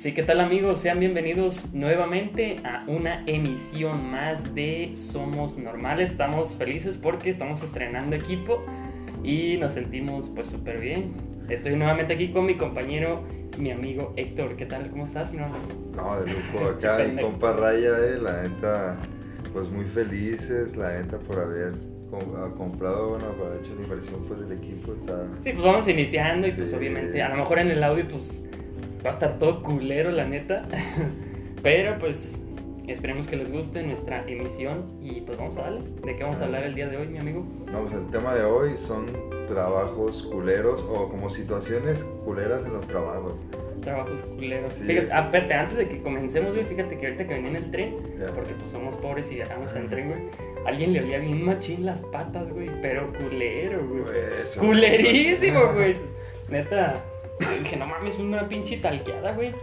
Sí, ¿qué tal amigos? Sean bienvenidos nuevamente a una emisión más de Somos Normales. Estamos felices porque estamos estrenando equipo y nos sentimos pues súper bien. Estoy nuevamente aquí con mi compañero mi amigo Héctor. ¿Qué tal? ¿Cómo estás? No, no de lujo. Acá mi compa Raya, eh, la neta, pues muy felices, la neta, por haber comprado, bueno, para hecho la inversión pues del equipo. Está... Sí, pues vamos iniciando y pues obviamente, a lo mejor en el audio pues va a estar todo culero, la neta. Pero pues esperemos que les guste nuestra emisión y pues vamos a darle. ¿De qué vamos a hablar el día de hoy, mi amigo? Vamos, el tema de hoy son trabajos culeros o como situaciones culeras en los trabajos. Trabajos culeros. Fíjate, aparte, antes de que comencemos, güey, fíjate que ahorita que venía en el tren, porque pues somos pobres y viajamos en tren, güey, alguien le olía bien machín las patas, güey, pero culero, güey. Pues, Culerísimo, güey. Neta, dije, no mames, una pinche talqueada, güey.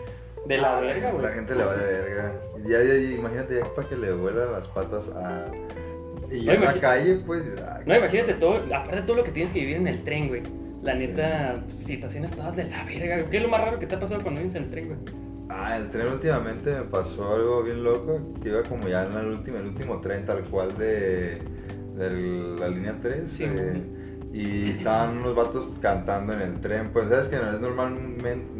De la ah, verga, güey. La gente le vale verga. Ya, ya, imagínate ya para que le vuelan las patas a. Y ya en la calle, pues. no, imagínate todo, aparte de todo lo que tienes que vivir en el tren, güey. La neta, situaciones todas de la verga, ¿Qué es lo más raro que te ha pasado cuando vienes en el tren, güey? Ah, el tren últimamente me pasó algo bien loco. Que iba como ya en el último, el último tren, tal cual de, de la línea 3. Sí, eh, y estaban unos vatos cantando en el tren. Pues sabes que no es normalmente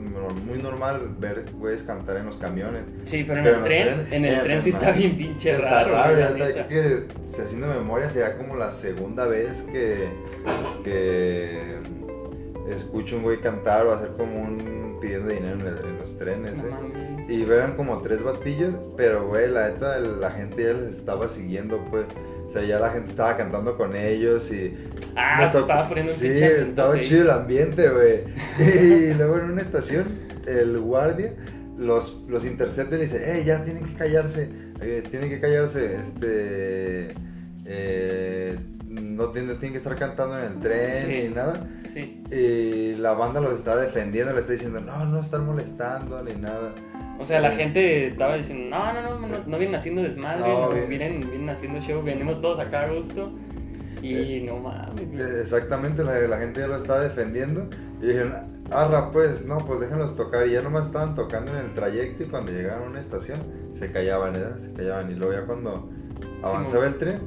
muy normal ver güeyes cantar en los camiones. Sí, pero en el tren, en el tren sí está bien pinche está raro. raro ya que si haciendo memoria sería como la segunda vez que, que escucho un güey cantar o hacer como un pidiendo dinero en, los trenes. ¿eh? Y vean como tres batillos, pero güey, la neta la gente ya les estaba siguiendo pues. O sea, ya la gente estaba cantando con ellos y... Ah, se estaba poniendo Sí, estaba chido el ambiente, güey. y luego en una estación, el guardia los, los intercepta y dice, eh, ya tienen que callarse, eh, tienen que callarse, este... Eh, no tienen, tienen, que estar cantando en el tren ni nada. Sí. Y la banda los está defendiendo, le está diciendo, no, no están molestando ni nada. O sea, la gente estaba diciendo, no, no, no, no, vienen haciendo desmadre, vienen, vienen haciendo show, venimos todos acá a gusto. Y eh, no mames. Eh, exactamente, la, la, gente ya lo está defendiendo. Y dijeron, arra, pues, no, pues déjenlos tocar. Y ya nomás estaban tocando en el trayecto y cuando llegaron a una estación se callaban, ¿eh? Se callaban. Y luego ya cuando avanzaba el tren,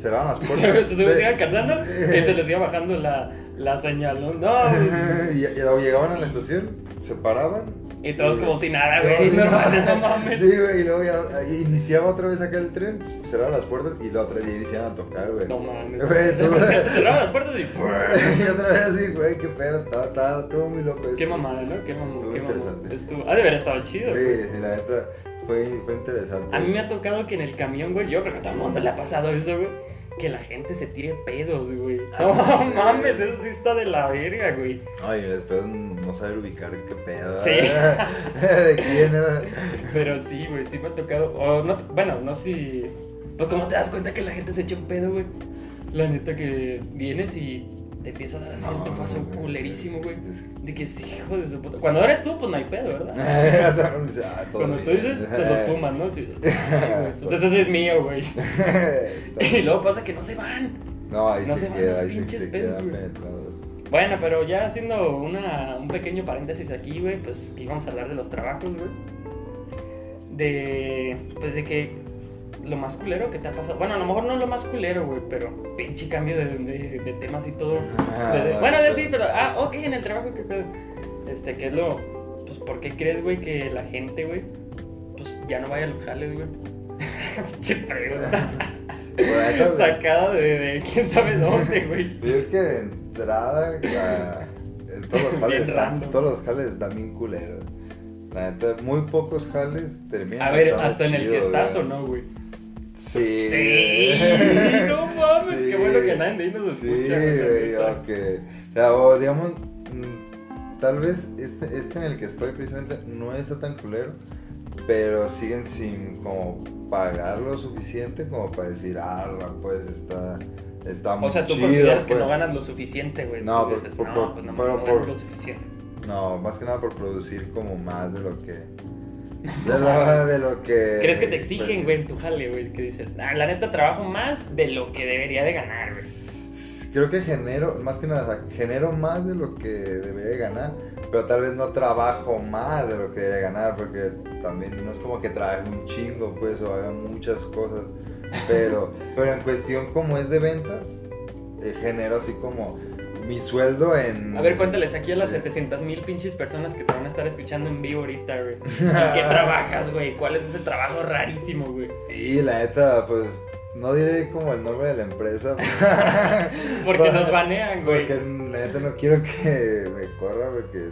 cerraban las puertas. se, se, iban cantando y se les iba bajando la, la señal, ¿no? y, y, luego llegaban a la estación, se paraban y todos como si nada, güey. Normal, no mames. Sí, güey, y luego ya iniciaba otra vez acá el tren, cerraban las puertas y la otra vez iniciaban a tocar, güey. No mames. Cerraban las puertas y. y otra vez así, güey, qué pedo, estaba, todo muy loco eso. Qué mamada, ¿no? Qué mamada. Qué interesante. Estuvo. Ah, de haber estado chido. Sí, sí, la neta. Fue, fue interesante. A mí me ha tocado que en el camión, güey, yo creo que a todo el mundo le ha pasado eso, güey que la gente se tire pedos, güey. Ah, no mames, eso sí está de la verga, güey. Ay, después no saber ubicar qué pedo. Sí. ¿De quién era? Pero sí, güey, sí me ha tocado. No, bueno, no sé si. Pues, ¿cómo te das cuenta que la gente se echa un pedo, güey? La neta que vienes y te empieza a dar así un tofazo culerísimo, güey. De que sí, hijo de su puta. Cuando eres tú, pues no hay pedo, ¿verdad? Cuando tú dices, te los fumas, ¿no? Sí. Entonces ese es mío, güey. y luego pasa que no se van. No, ahí no se, van los pinches pedos, Bueno, pero ya haciendo una, un pequeño paréntesis aquí, güey, pues íbamos a hablar de los trabajos, güey. De, pues de que lo más culero que te ha pasado. Bueno, a lo mejor no lo más culero, güey, pero pinche cambio de, de, temas y todo. Ah, bueno, sí, pero, ah, ok, en el trabajo, ¿qué pedo? Este, ¿qué es lo. Pues, ¿por qué crees, güey, que la gente, güey, pues ya no vaya a los jales, güey? Pinche pregunta. Sacada de, quién sabe dónde, güey. Yo que de entrada, todos los jales, están, todos los jales están bien culeros. Neta, muy pocos jales terminan. A ver, hasta en el que estás o no, güey. Sí. Sí. no mames, qué bueno que nadie nos escucha. Sí, güey, ok. O sea, o digamos, mm, tal vez este, este en el que estoy precisamente no está tan culero, pero siguen sin como pagar lo suficiente como para decir, ah, pues está, está muy O sea, tú consideras que no pues". ganas lo suficiente, güey. No, por, por, no, pues no, no, por, lo suficiente. No, más que nada por producir como más de lo que de lo, de lo que. ¿Crees que te exigen, güey, en tu jale, güey? Que dices, ah, la neta trabajo más de lo que debería de ganar, güey. creo que genero, más que nada, genero más de lo que debería ganar, pero tal vez no trabajo más de lo que debería ganar, porque también no es como que trabaje un chingo, pues, o haga muchas cosas, pero, pero en cuestión como es de ventas, eh, genero así como mi sueldo en... A ver, cuéntales aquí a las 700 mil pinches personas que te van a estar escuchando en vivo ahorita, güey. ¿En qué trabajas, güey? ¿Cuál es ese trabajo rarísimo, güey? Y la neta, pues no diré como el nombre de la empresa. porque nos banean, güey. Porque la neta no quiero que me corra porque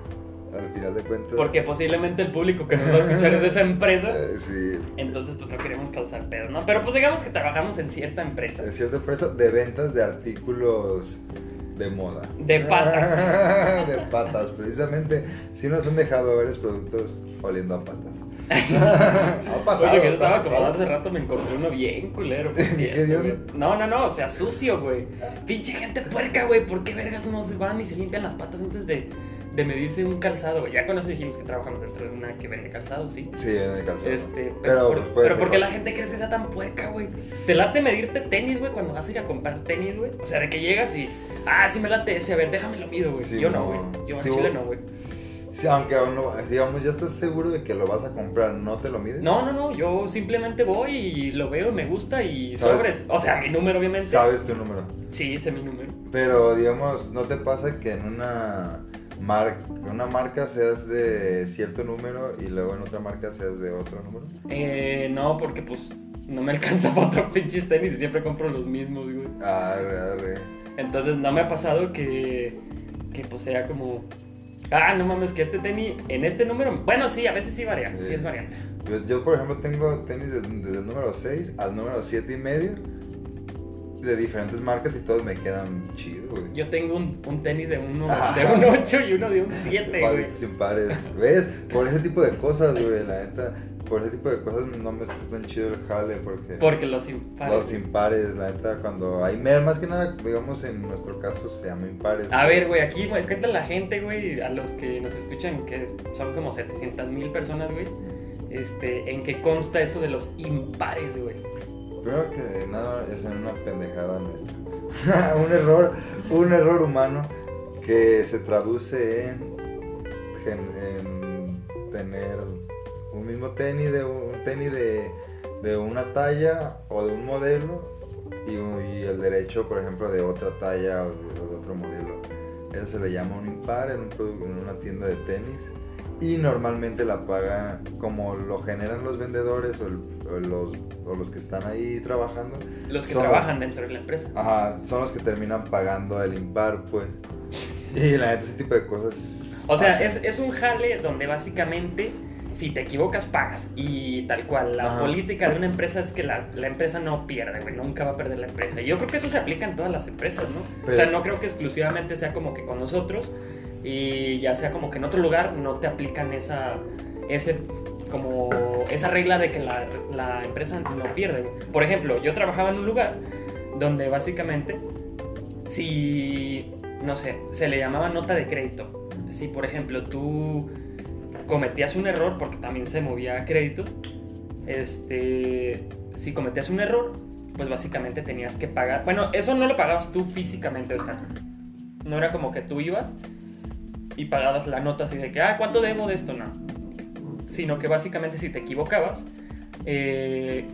al final de cuentas... Porque posiblemente el público que nos va a escuchar es de esa empresa. Eh, sí. Entonces pues no queremos causar pedo, ¿no? Pero pues digamos que trabajamos en cierta empresa. En cierta empresa de ventas de artículos de moda. De patas. de patas, precisamente. Si nos han dejado varios productos oliendo a patas. ha pasado. Oye, que yo estaba acomodado hace rato, me encontré uno bien culero. no, no, no, o sea, sucio, güey. Pinche gente puerca, güey. ¿Por qué vergas no se van y se limpian las patas antes de, de medirse un calzado, güey? Ya con eso dijimos que trabajamos dentro de una que vende calzado, sí. Sí, vende calzado. Este, pero, pero, pues, ¿por qué la gente crees que sea tan puerca, güey? ¿Te late medirte tenis, güey, cuando vas a ir a comprar tenis, güey? O sea, de que llegas y, ah, sí me late ese, a ver, déjame lo mido, güey. yo no, güey. Yo en Chile no, güey. Sí, aunque no, digamos, ya estás seguro de que lo vas a comprar, ¿no te lo mides? No, no, no, yo simplemente voy y lo veo, me gusta y sobres. O sea, mi número, obviamente. ¿Sabes tu número? Sí, sé mi número. Pero, digamos, ¿no te pasa que en una, mar una marca seas de cierto número y luego en otra marca seas de otro número? Eh, no, porque pues no me alcanza para otro pinches tenis y siempre compro los mismos, güey. Ah, arre. Entonces, no me ha pasado que, que pues sea como Ah, no mames, que este tenis en este número. Bueno, sí, a veces sí varía, sí, es variante. Yo, por ejemplo, tengo tenis desde, el número 6 al número 7 y medio de diferentes marcas y todos me quedan chidos, güey. Yo tengo un, un tenis de uno de un 8 y uno de un 7, güey. Sin pares. ¿Ves? Por ese tipo de cosas, güey, la neta por ese tipo de cosas no me está tan chido el jale porque... Porque los impares. Los impares, la neta, cuando hay más que nada, digamos, en nuestro caso se llama impares. A ver, güey, aquí, güey, cuenta la gente, güey, a los que nos escuchan, que son como 700 mil personas, güey, este, ¿en qué consta eso de los impares, güey? Primero que nada, es una pendejada nuestra. un error, un error humano que se traduce en, en tener un mismo tenis de un tenis de, de una talla o de un modelo y, el derecho, por ejemplo, de otra talla o de, otro modelo. Eso se le llama un impar en una tienda de tenis y normalmente la paga como lo generan los vendedores o, los, o los, que están ahí trabajando. Los que trabajan dentro de la empresa. Ajá, son los que terminan pagando el impar, pues. y la neta, ese tipo de cosas. O sea, es, es, un jale donde básicamente si te equivocas, pagas. Y tal cual, la política de una empresa es que la, la empresa no pierde, güey, nunca va a perder la empresa. Y yo creo que eso se aplica en todas las empresas, ¿no? o sea, no creo que exclusivamente sea como que con nosotros y ya sea como que en otro lugar no te aplican esa, ese, como esa regla de que la, la empresa no pierde. Por ejemplo, yo trabajaba en un lugar donde básicamente, si, no sé, se le llamaba nota de crédito. Si, por ejemplo, tú cometías un error, porque también se movía créditos, este, si cometías un error, pues básicamente tenías que pagar. Bueno, eso no lo pagabas tú físicamente, o sea, no era como que tú ibas y pagabas la nota así de que, ah, ¿cuánto debo de esto? No. Sino que básicamente si te equivocabas, eh,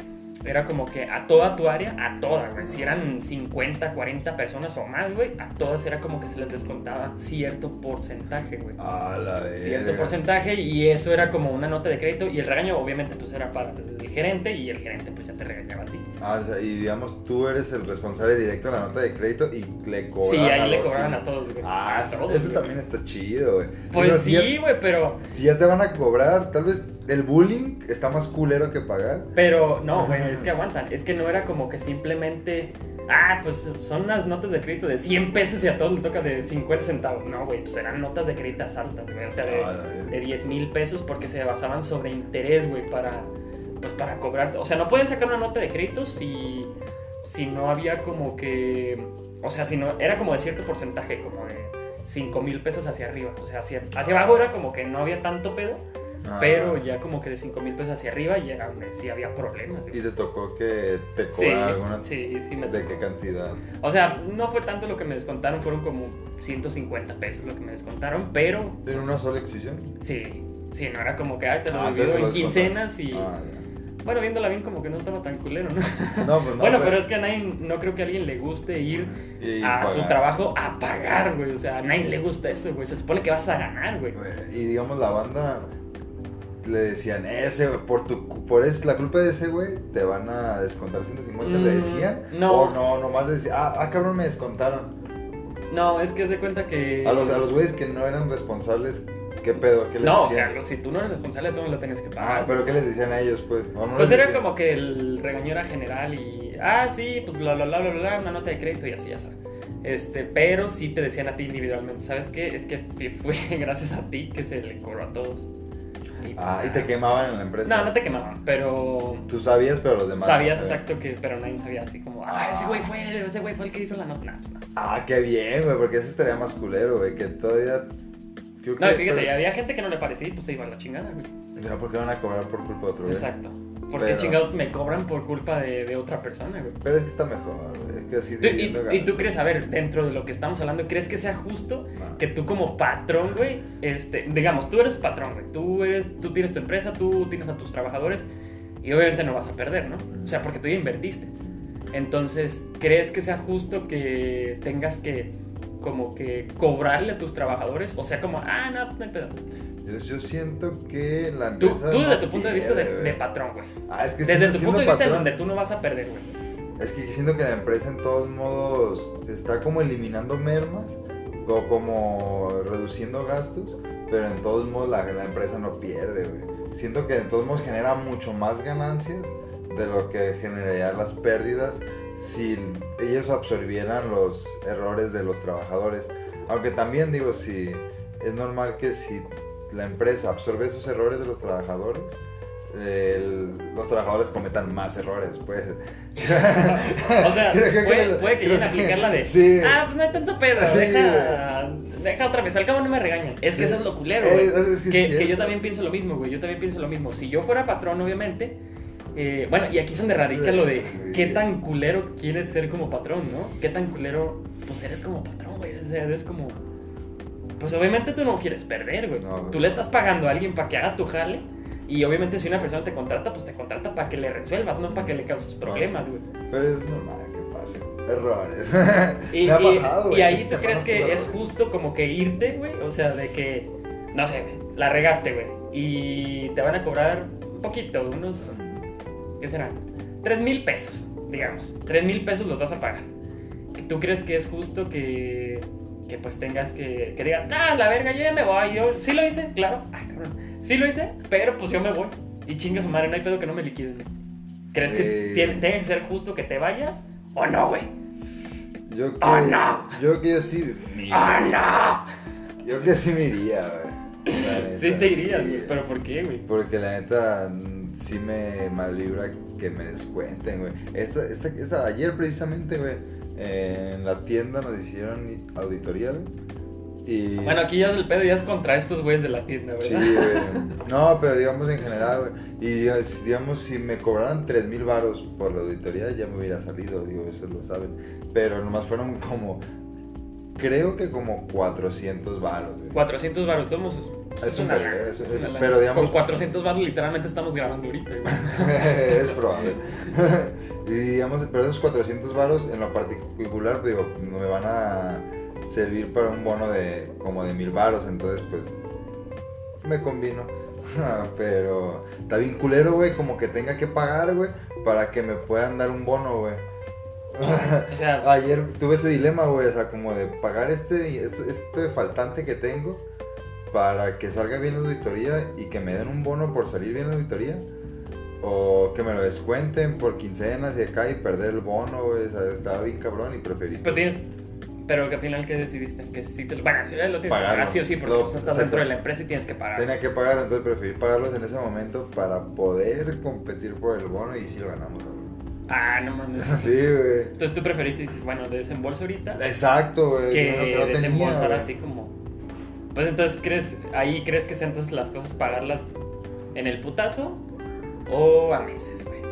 era como que a toda tu área, a todas, güey. Si eran 50, 40 personas o más, güey, a todas era como que se les descontaba cierto porcentaje, güey. A la vez. Cierto porcentaje y eso era como una nota de crédito y el regaño obviamente pues era para el gerente y el gerente pues ya te regañaba a ti. Ah, o sea, y digamos tú eres el responsable directo de la nota de crédito y le cobran Sí, ahí le cobraban a todos, güey. Ah, eso también está chido, güey. Pues sí, güey, pero... Si ya te van a cobrar, tal vez el bullying está más culero que pagar. Pero no, güey, es que aguantan. Es que no era como que simplemente. Ah, pues son unas notas de crédito de 100 pesos y a todos le toca de 50 centavos. No, güey, pues eran notas de crédito altas, güey. O sea, de, ah, de 10 mil pesos porque se basaban sobre interés, güey, para. Pues para cobrar. O sea, no pueden sacar una nota de crédito si. Si no había como que. O sea, si no. Era como de cierto porcentaje, como de 5 mil pesos hacia arriba. O sea, hacia, hacia abajo era como que no había tanto pedo Ah. Pero ya como que de 5 mil pesos hacia arriba ya sí había problemas. ¿Y te tocó que te Sí, cobran alguna? sí, sí me ¿De tocó. qué cantidad? O sea, no fue tanto lo que me descontaron, fueron como 150 pesos lo que me descontaron, pero ¿En una sola exhibición? sí, sí, no era como que, ay, te lo Ah, divido en quincenas y... Ah, Bueno, viéndola bien como que no estaba tan culero, ¿no? No, pues no. bueno, pero es que a nadie, no creo que a alguien le guste ir Y a su trabajo a pagar, güey. O sea, a nadie le gusta eso, güey. Se supone que vas a ganar. Güey, Y digamos, la banda le decían, ese, güey, por tu, por es, la culpa de ese güey, te van a descontar 150, Mm, le decían. no. O no, nomás decían, ah, ah, cabrón, me descontaron. No, es que haz de cuenta que... A los, a los güeyes que no eran responsables, ¿qué pedo? ¿Qué les No, o sea, decían? si tú no eres responsable, tú no lo tienes que Ah, pagar. pero ¿qué les decían a ellos, pues? ¿O no Pues era decían? como que el regaño era general y... Ah, sí, pues bla, bla, bla, bla, bla, una nota de crédito y así, ya sabes. Este, pero sí te decían a ti individualmente, ¿sabes qué? Es que fue gracias a ti que se le cobró a todos. Y, Ah, y te quemaban en la empresa. No, no te quemaban, pero... Tú sabías, pero los demás. Sabías no exacto que, pero nadie sabía así como, ah, ese güey fue, ese güey fue el que hizo la nota. No, pues no. Ah, qué bien, güey, porque ese estaría más culero, güey, que todavía... Creo No, que- y fíjate, pero- había gente que no le parecía y pues se iba a la chingada, güey. No, porque van a cobrar por culpa de otro, güey. Exacto. Porque Pero- chingados me cobran por culpa de, de otra persona, güey. Pero es que está mejor, es que así y, y tú crees, a ver, dentro de lo que estamos hablando, ¿crees que sea justo No. que tú como patrón, güey, este, digamos, tú eres patrón, güey, tú eres, tú tienes tu empresa, tú tienes a tus trabajadores y obviamente no vas a perder, ¿no? O sea, porque tú ya invertiste. Entonces, ¿crees que sea justo que tengas que como que cobrarle a tus trabajadores? O sea, como, ah, no, pues no hay pedo. Yo, yo siento que la Tú, empresa. tú no desde tu punto de vista de, pierde, de patrón, güey. Ah, es que Desde tu punto de vista patrón, donde tú no vas a perder, güey. Es que siento que la empresa en todos modos está como eliminando mermas o como reduciendo gastos, pero en todos modos la, la empresa no pierde, güey. Siento que en todos modos genera mucho más ganancias de lo que generarían las pérdidas si ellos absorbieran los errores de los trabajadores. Aunque también digo, si es normal que si la empresa absorbe esos errores de los trabajadores, el- los trabajadores cometan más errores, pues. O sea, Creo que- puede, puede que lleguen a aplicar la de, Sí. ah, pues no hay tanto pedo, Sí, deja, deja otra vez, al cabo no me regañan. Es que eso es lo culero, güey. es- es que que, yo también pienso lo mismo, güey, yo también pienso lo mismo. Si yo fuera patrón, obviamente, eh, bueno, y aquí es donde radica lo de qué tan culero quieres ser como patrón, ¿no? Qué tan culero, pues eres como patrón, güey, o sea, eres como... Pues obviamente tú no quieres perder, güey. No, tú le estás pagando a alguien para que haga tu jale. Y obviamente si una persona te contrata, pues te contrata para que le resuelvas, no para que le causes problemas, güey. Pero es normal que pase. Errores. Y, Me ha y- pasado, y güey. ahí tú crees que es justo como que irte, güey. O sea, de que, no sé, la regaste, güey. Y te van a cobrar un poquito, unos, ¿qué serán? Tres mil pesos, digamos. Tres mil pesos los vas a pagar. ¿Tú crees que es justo que, que pues tengas que, que digas, ah, la verga, yo ya me voy? Yo sí lo hice, claro. Ay, cabrón. Sí lo hice, pero pues yo me voy. Y chinga su madre, no hay pedo que no me liquiden. ¿Crees que Eh. tiene, que ser justo que te vayas o no, güey? Yo que, ¡Oh, no! Yo que yo sí. me ¡Ah, iría. Yo que sí me iría, güey. No! neta, Sí te irías, sí. ¿Pero por qué, güey? Porque la neta mm, sí me malibra que me descuenten, güey. Esta, esta, esta, ayer precisamente, güey, en la tienda nos hicieron auditoría, güey. Y... Bueno, aquí ya el pedo ya es contra estos güeyes de la tienda, Sí, ¿verdad? güey. No, pero digamos en general, güey. Y digamos, digamos, si me cobraran 3 mil baros por la auditoría, ya me hubiera salido, digo, eso lo saben. Pero nomás fueron como, creo que como 400 baros, güey. 400 baros, todos es, pues, Es es un una lana, es- es una pero digamos- Con 400 baros literalmente estamos grabando ahorita, es probable. y digamos, pero esos 400 varos en lo particular, digo, me van a servir para un bono de como de mil varos, entonces pues me combino. pero está bien culero, güey, como que tenga que pagar, güey, para que me puedan dar un bono, güey. O sea, Ayer tuve ese dilema, güey, o sea, como de pagar este, este, este faltante que tengo para que salga bien la auditoría y que me den un bono por salir bien la auditoría. O que me lo descuenten por quincenas y acá y perder el bono, güey. O sea, estaba bien cabrón y preferí. pero tienes. Pero que al final, ¿qué decidiste? Que sí te lo. Bueno, sí, lo tienes que pagar sí o sí, porque Lo- pues, estás dentro de la empresa y tienes que pagar. Tenía que pagar, entonces preferí pagarlos en ese momento para poder competir por el bono y sí lo ganamos, güey. Ah, no mames. Sí, güey. Entonces tú preferiste, bueno, de desembolso ahorita Exacto, güey. que no- no tenía, desembolsar güey. así como. Pues entonces crees, ahí crees que sean entonces las cosas pagarlas ¿En el putazo o a meses, güey?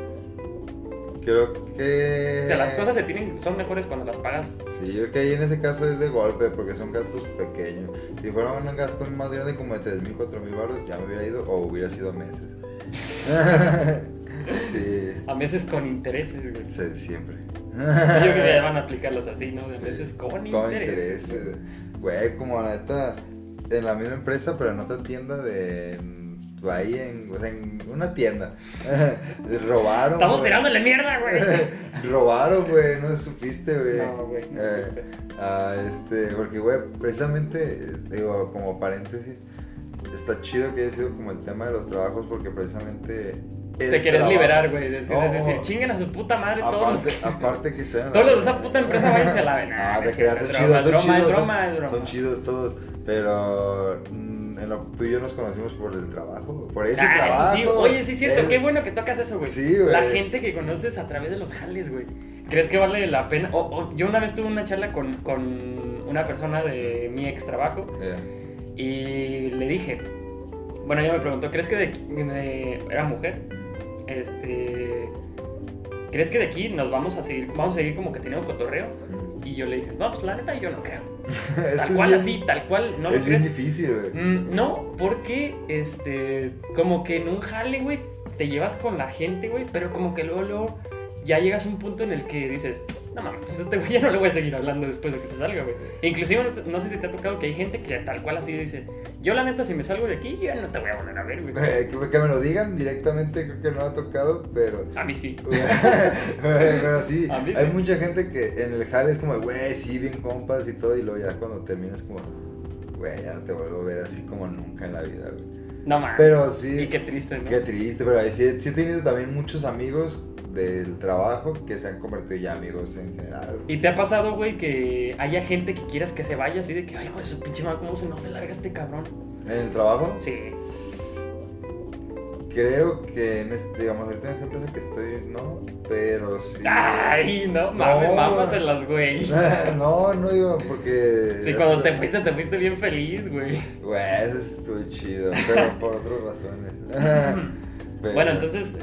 Creo que. O sea, las cosas se tienen, son mejores cuando las pagas. Sí, yo creo que ahí en ese caso es de golpe, porque son gastos pequeños. Si fuera un gasto más grande como de 3 mil, 4 mil baros, ya me hubiera ido o hubiera sido meses. sí. A meses con intereses, güey. Sí, siempre. Yo creo que ya van a aplicarlos así, ¿no? De meses con, Con intereses. intereses. Güey, como la neta, en la misma empresa, pero en otra tienda de. Ahí en, o sea, en una tienda. Robaron. Estamos güey. tirándole mierda, güey. Robaron, güey, no supiste, güey. No, güey, no Eh, ah, este, porque, güey, precisamente, digo, como paréntesis, está chido que haya sido como el tema de los trabajos, porque precisamente. Te quieres trabajo- liberar, güey. No, es decir, chinguen a su puta madre todos los Aparte, que... aparte que sean. Todos los de esa puta empresa váyanse a la vena. Ah, creas, cierto, son es chidos, broma, son es chidos. broma, son- broma. Son chidos todos, pero mm, en lo, tú y yo nos conocimos por el trabajo, por ese Ah, trabajo. eso sí, oye, sí es cierto, qué bueno que tocas eso, güey. Sí, güey. La gente que conoces a través de los jales, güey. ¿Crees que vale la pena? O, o- yo una vez tuve una charla con, con una persona de mi ex trabajo Eh, y le dije, bueno, ella me preguntó, ¿crees que de, de- era mujer? Este, ¿crees que de aquí nos vamos a seguir, vamos a seguir como que teniendo cotorreo? Y yo le dije, no, pues la neta yo no creo. Tal cual bien- así, tal cual, ¿no lo es bien crees? difícil, güey. Mm, no, porque, este, como que en un jale, güey, te llevas con la gente, güey, pero como que luego, luego, ya llegas a un punto en el que dices, no mames, pues este güey ya no le voy a seguir hablando después de que se salga, güey. Inclusive, no, sé- si te ha tocado que hay gente que tal cual así dice, yo la neta, si me salgo de aquí, yo no te voy a volver a ver, güey. Eh, que, que me lo digan directamente, creo que no ha tocado, pero. A mí sí. pero sí, A mí hay sí. mucha gente que en el jale es como, güey, sí, bien compas y todo, y luego ya cuando terminas, como, güey, ya no te vuelvo a ver así como nunca en la vida, güey. No mames. Pero sí. Y qué triste, ¿no? Qué triste, pero sí, sí he tenido también muchos amigos del trabajo que se han convertido ya amigos en general. güey. ¿Y te ha pasado, güey, que haya gente que quieras que se vaya así de que, ay, hijo de su pinche madre, ¿cómo se no se larga este cabrón? En el trabajo, Sí. creo que en este, digamos, ahorita en esta empresa que estoy, no, pero sí. Ay, no mames, mámaselas, güey. no, no digo porque. Sí, cuando te fuiste, te fuiste bien feliz, güey. Güey, eso estuvo chido, pero por otras razones. Pero- Bueno, entonces,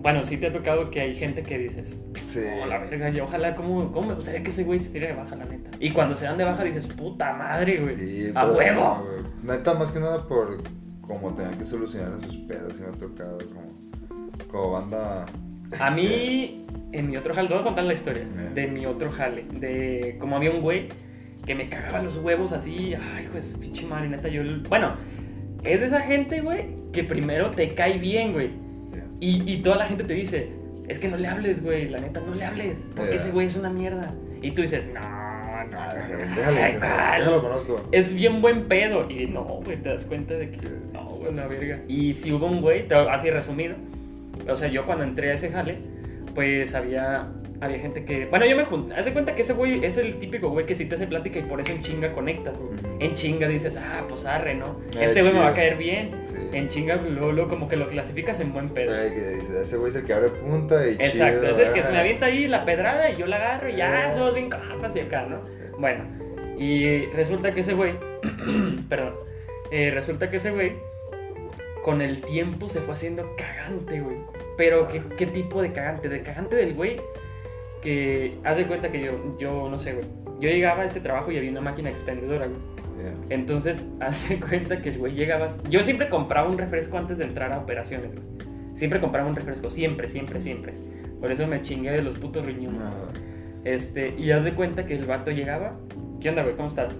bueno, sí te ha tocado que hay gente que dices, Sí. oh, la verga, yo ojalá, ¿cómo, ¿cómo me gustaría que ese güey se tire de baja, la neta? Y cuando se dan de baja dices, puta madre, güey. Sí, a huevo. Neta, más que nada por como tener que solucionar esos pedos, y me ha tocado como, como banda. A mí, en mi otro jale, te voy a contar la historia de mi otro jale. De como había un güey que me cagaba los huevos así. Ay, su pinche madre, neta. Yo, bueno, es de esa gente, güey, que primero te cae bien, güey. Y, y toda la gente te dice, es que no le hables, güey, la neta, no le hables. Porque ese güey es una mierda. Y tú dices, no, no, Ah, no, déjalo, conozco. Es bien buen pedo. Y no, güey, te das cuenta de que no, güey, la verga. Y si hubo un güey, así resumido. O sea, yo cuando entré a ese jale, pues había, había gente que. Bueno, yo me junté. Haz de cuenta que ese güey es el típico güey que si te hace plática y por eso en chinga conectas, güey. En chinga dices, ah, pues arre, ¿no? Eh, Este güey me va a caer bien. Sí. En chinga, luego, luego como que lo clasificas en buen pedo. Ay, que ese güey es el que abre punta y Exacto, chido, es el que ah. se me avienta ahí la pedrada y yo la agarro y ya somos bien compas y acá, ¿no? Bueno, y resulta que ese güey, perdón, eh, resulta que ese güey con el tiempo se fue haciendo cagante, güey. Pero ¿qué, qué tipo de cagante? De cagante del güey que haz de cuenta que yo, yo no sé, güey. Yo llegaba a ese trabajo y había una máquina expendedora, güey. Entonces, haz de cuenta que el güey llegaba. Yo siempre compraba un refresco antes de entrar a operaciones, güey. Siempre compraba un refresco, siempre, siempre, siempre. Por eso me chingué de los putos riñones. No. Este, y haz de cuenta que el vato llegaba. ¿Qué onda, güey? ¿Cómo estás?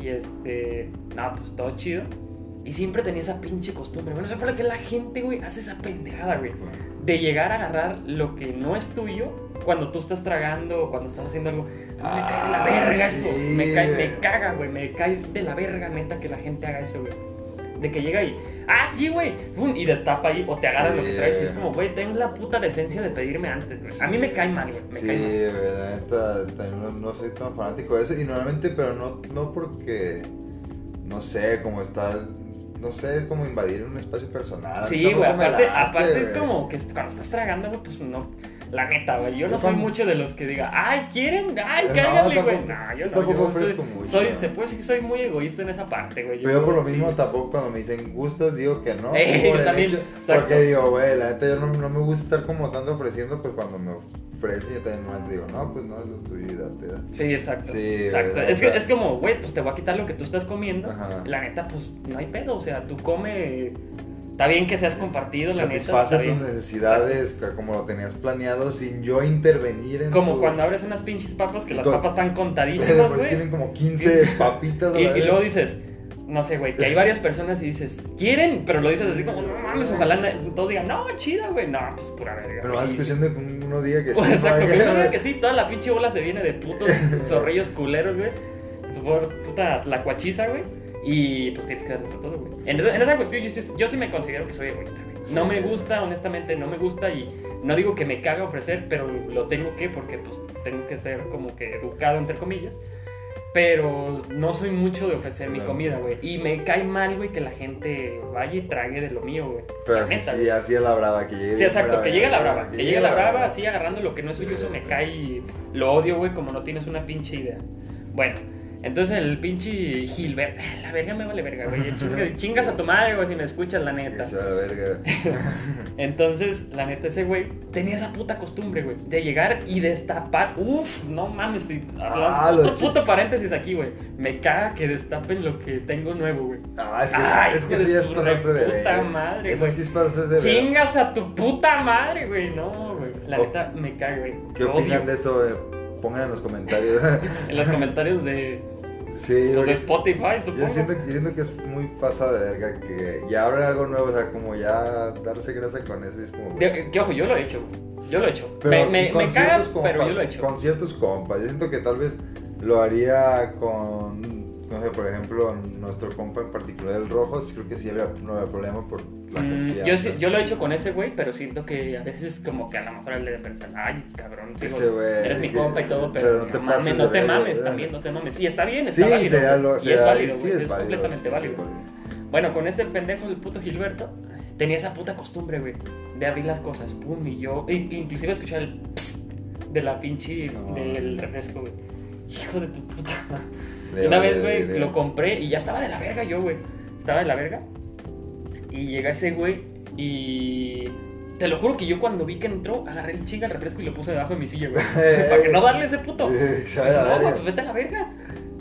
Y este, no, pues todo chido. Y siempre tenía esa pinche costumbre. Bueno, no sé por qué la gente, güey, hace esa pendejada, güey. De llegar a agarrar lo que no es tuyo cuando tú estás tragando o cuando estás haciendo algo. Me cae de la Ah, verga sí, eso. Me, cae, me caga, güey. Me cae de la verga, neta, que la gente haga eso, güey. De que llega y, ah, sí, güey, y destapa ahí, o te agarra Sí, lo que traes. Y es como, güey, ten la puta decencia de pedirme antes, güey. A mí me cae mal, güey. Me Sí, cae mal. también no, no soy tan fanático de eso. Y normalmente, pero no, no porque, no sé, como estar, no sé, es como invadir un espacio personal. Sí, güey, aparte, aparte es como que cuando estás tragando, güey, pues no. La neta, güey. Yo no soy mucho de los que diga, ay, ¿quieren? Ay, cáiganle, güey. No, yo no. tampoco yo ofrezco soy, mucho, soy- se puede decir que soy muy egoísta en esa parte, güey. Pero yo por lo mismo tampoco cuando me dicen gustas digo que no. Eh, yo también, porque digo, güey, la neta yo no, me gusta estar como tanto ofreciendo, pues cuando me ofrecen yo también nomás digo, no, pues no, es lo tuyo y date, da. Sí, exacto. Sí, exacto. Es, que, es como, güey, pues te voy a quitar lo que tú estás comiendo. La neta, pues no hay pedo. O sea, tú come. Está bien que seas compartido, la neta. Tus necesidades como lo tenías planeado sin yo intervenir en Como tu- cuando abres unas pinches papas que las papas están contadísimas, después güey. tienen como 15 papitas. Y, y luego dices, no sé, güey, que hay varias personas y dices, ¿quieren? Pero lo dices así como, no mames, ojalá todos digan, no, chida, güey. No, pues pura verga. Pero vas cuestión de que uno diga que sí. Pues, ¿no? exacto, que yo digo que sí, toda la pinche bola se viene de putos zorrillos culeros, güey. Por puta la cuachiza, güey. Y pues tienes que darles a todo, güey. En, esa- en esa cuestión yo, sí- yo sí me considero que soy egoísta, güey. No me gusta, honestamente, no me gusta y no digo que me caga ofrecer, pero lo tengo que porque pues tengo que ser como que educado, entre comillas. Pero no soy mucho de ofrecer mi Claro. comida, güey. Y me cae mal, güey, que la gente vaya y trague de lo mío, güey. Pero así, neta, sí, así a la brava, que llegue. Sí, exacto, que llegue la brava. Que llegue la brava, así agarrando lo que no es suyo, eso me cae y lo odio, güey, como no tienes una pinche idea. Bueno, entonces el pinche Gilbert, ah, la verga me vale verga, güey. Chinga- chingas a tu madre, güey, si me escuchas, la neta. Eso a la verga. Entonces, la neta, ese güey tenía esa puta costumbre, güey, de llegar y destapar. Uf, no mames, estoy hablando- Ah, otro puto paréntesis aquí, güey. Me caga que destapen lo que tengo nuevo, güey. Ah, es que, Ay, es que de eso ya es pasarse de verga. madre, Eso güey. sí es pasarse de. Chingas a tu puta madre, güey. No, güey. La Oh. neta me cae, güey. ¿Qué opinan de eso? eh? Pongan en los comentarios. En los comentarios de, sí, los de Spotify, supongo. yo siento, yo siento que es muy pasada de verga que ya abren algo nuevo, o sea, como ya darse grasa con eso es como... De- que ojo, yo lo he hecho. Yo lo he hecho. Pero me me, con me caga, ciertos compas, pero yo lo he hecho. Con ciertos compas. Yo siento que tal vez lo haría con, no sé, por ejemplo, nuestro compa en particular, el rojo, creo que sí habría, no habría problema por la Mm, confianza. yo, sí- yo lo he hecho con ese güey, pero siento que a veces como que a lo mejor él debe pensar, ay, cabrón, digo, Ese güey, eres mi compa y todo, pero, pero no te mames, no te mames, ¿verdad? también no te mames. Y está bien, Sí, está válido. será güey. lo, y es válido, sí güey, es, válido, completamente sí, válido. Bueno, con este pendejo, el puto Gilberto, tenía esa puta costumbre, güey, de abrir las cosas, pum, y yo, in- inclusive escuchar el de la pinche, No. del refresco, güey. Hijo de tu puta madre. Le Y una vez, güey, lo compré y ya estaba de la verga yo, güey. Estaba de la verga. Y llega ese güey y... Te lo juro que yo cuando vi que entró, agarré el chinga el refresco y lo puse debajo de mi silla, güey. Para que no darle ese puto. No, güey, pues vete a la verga.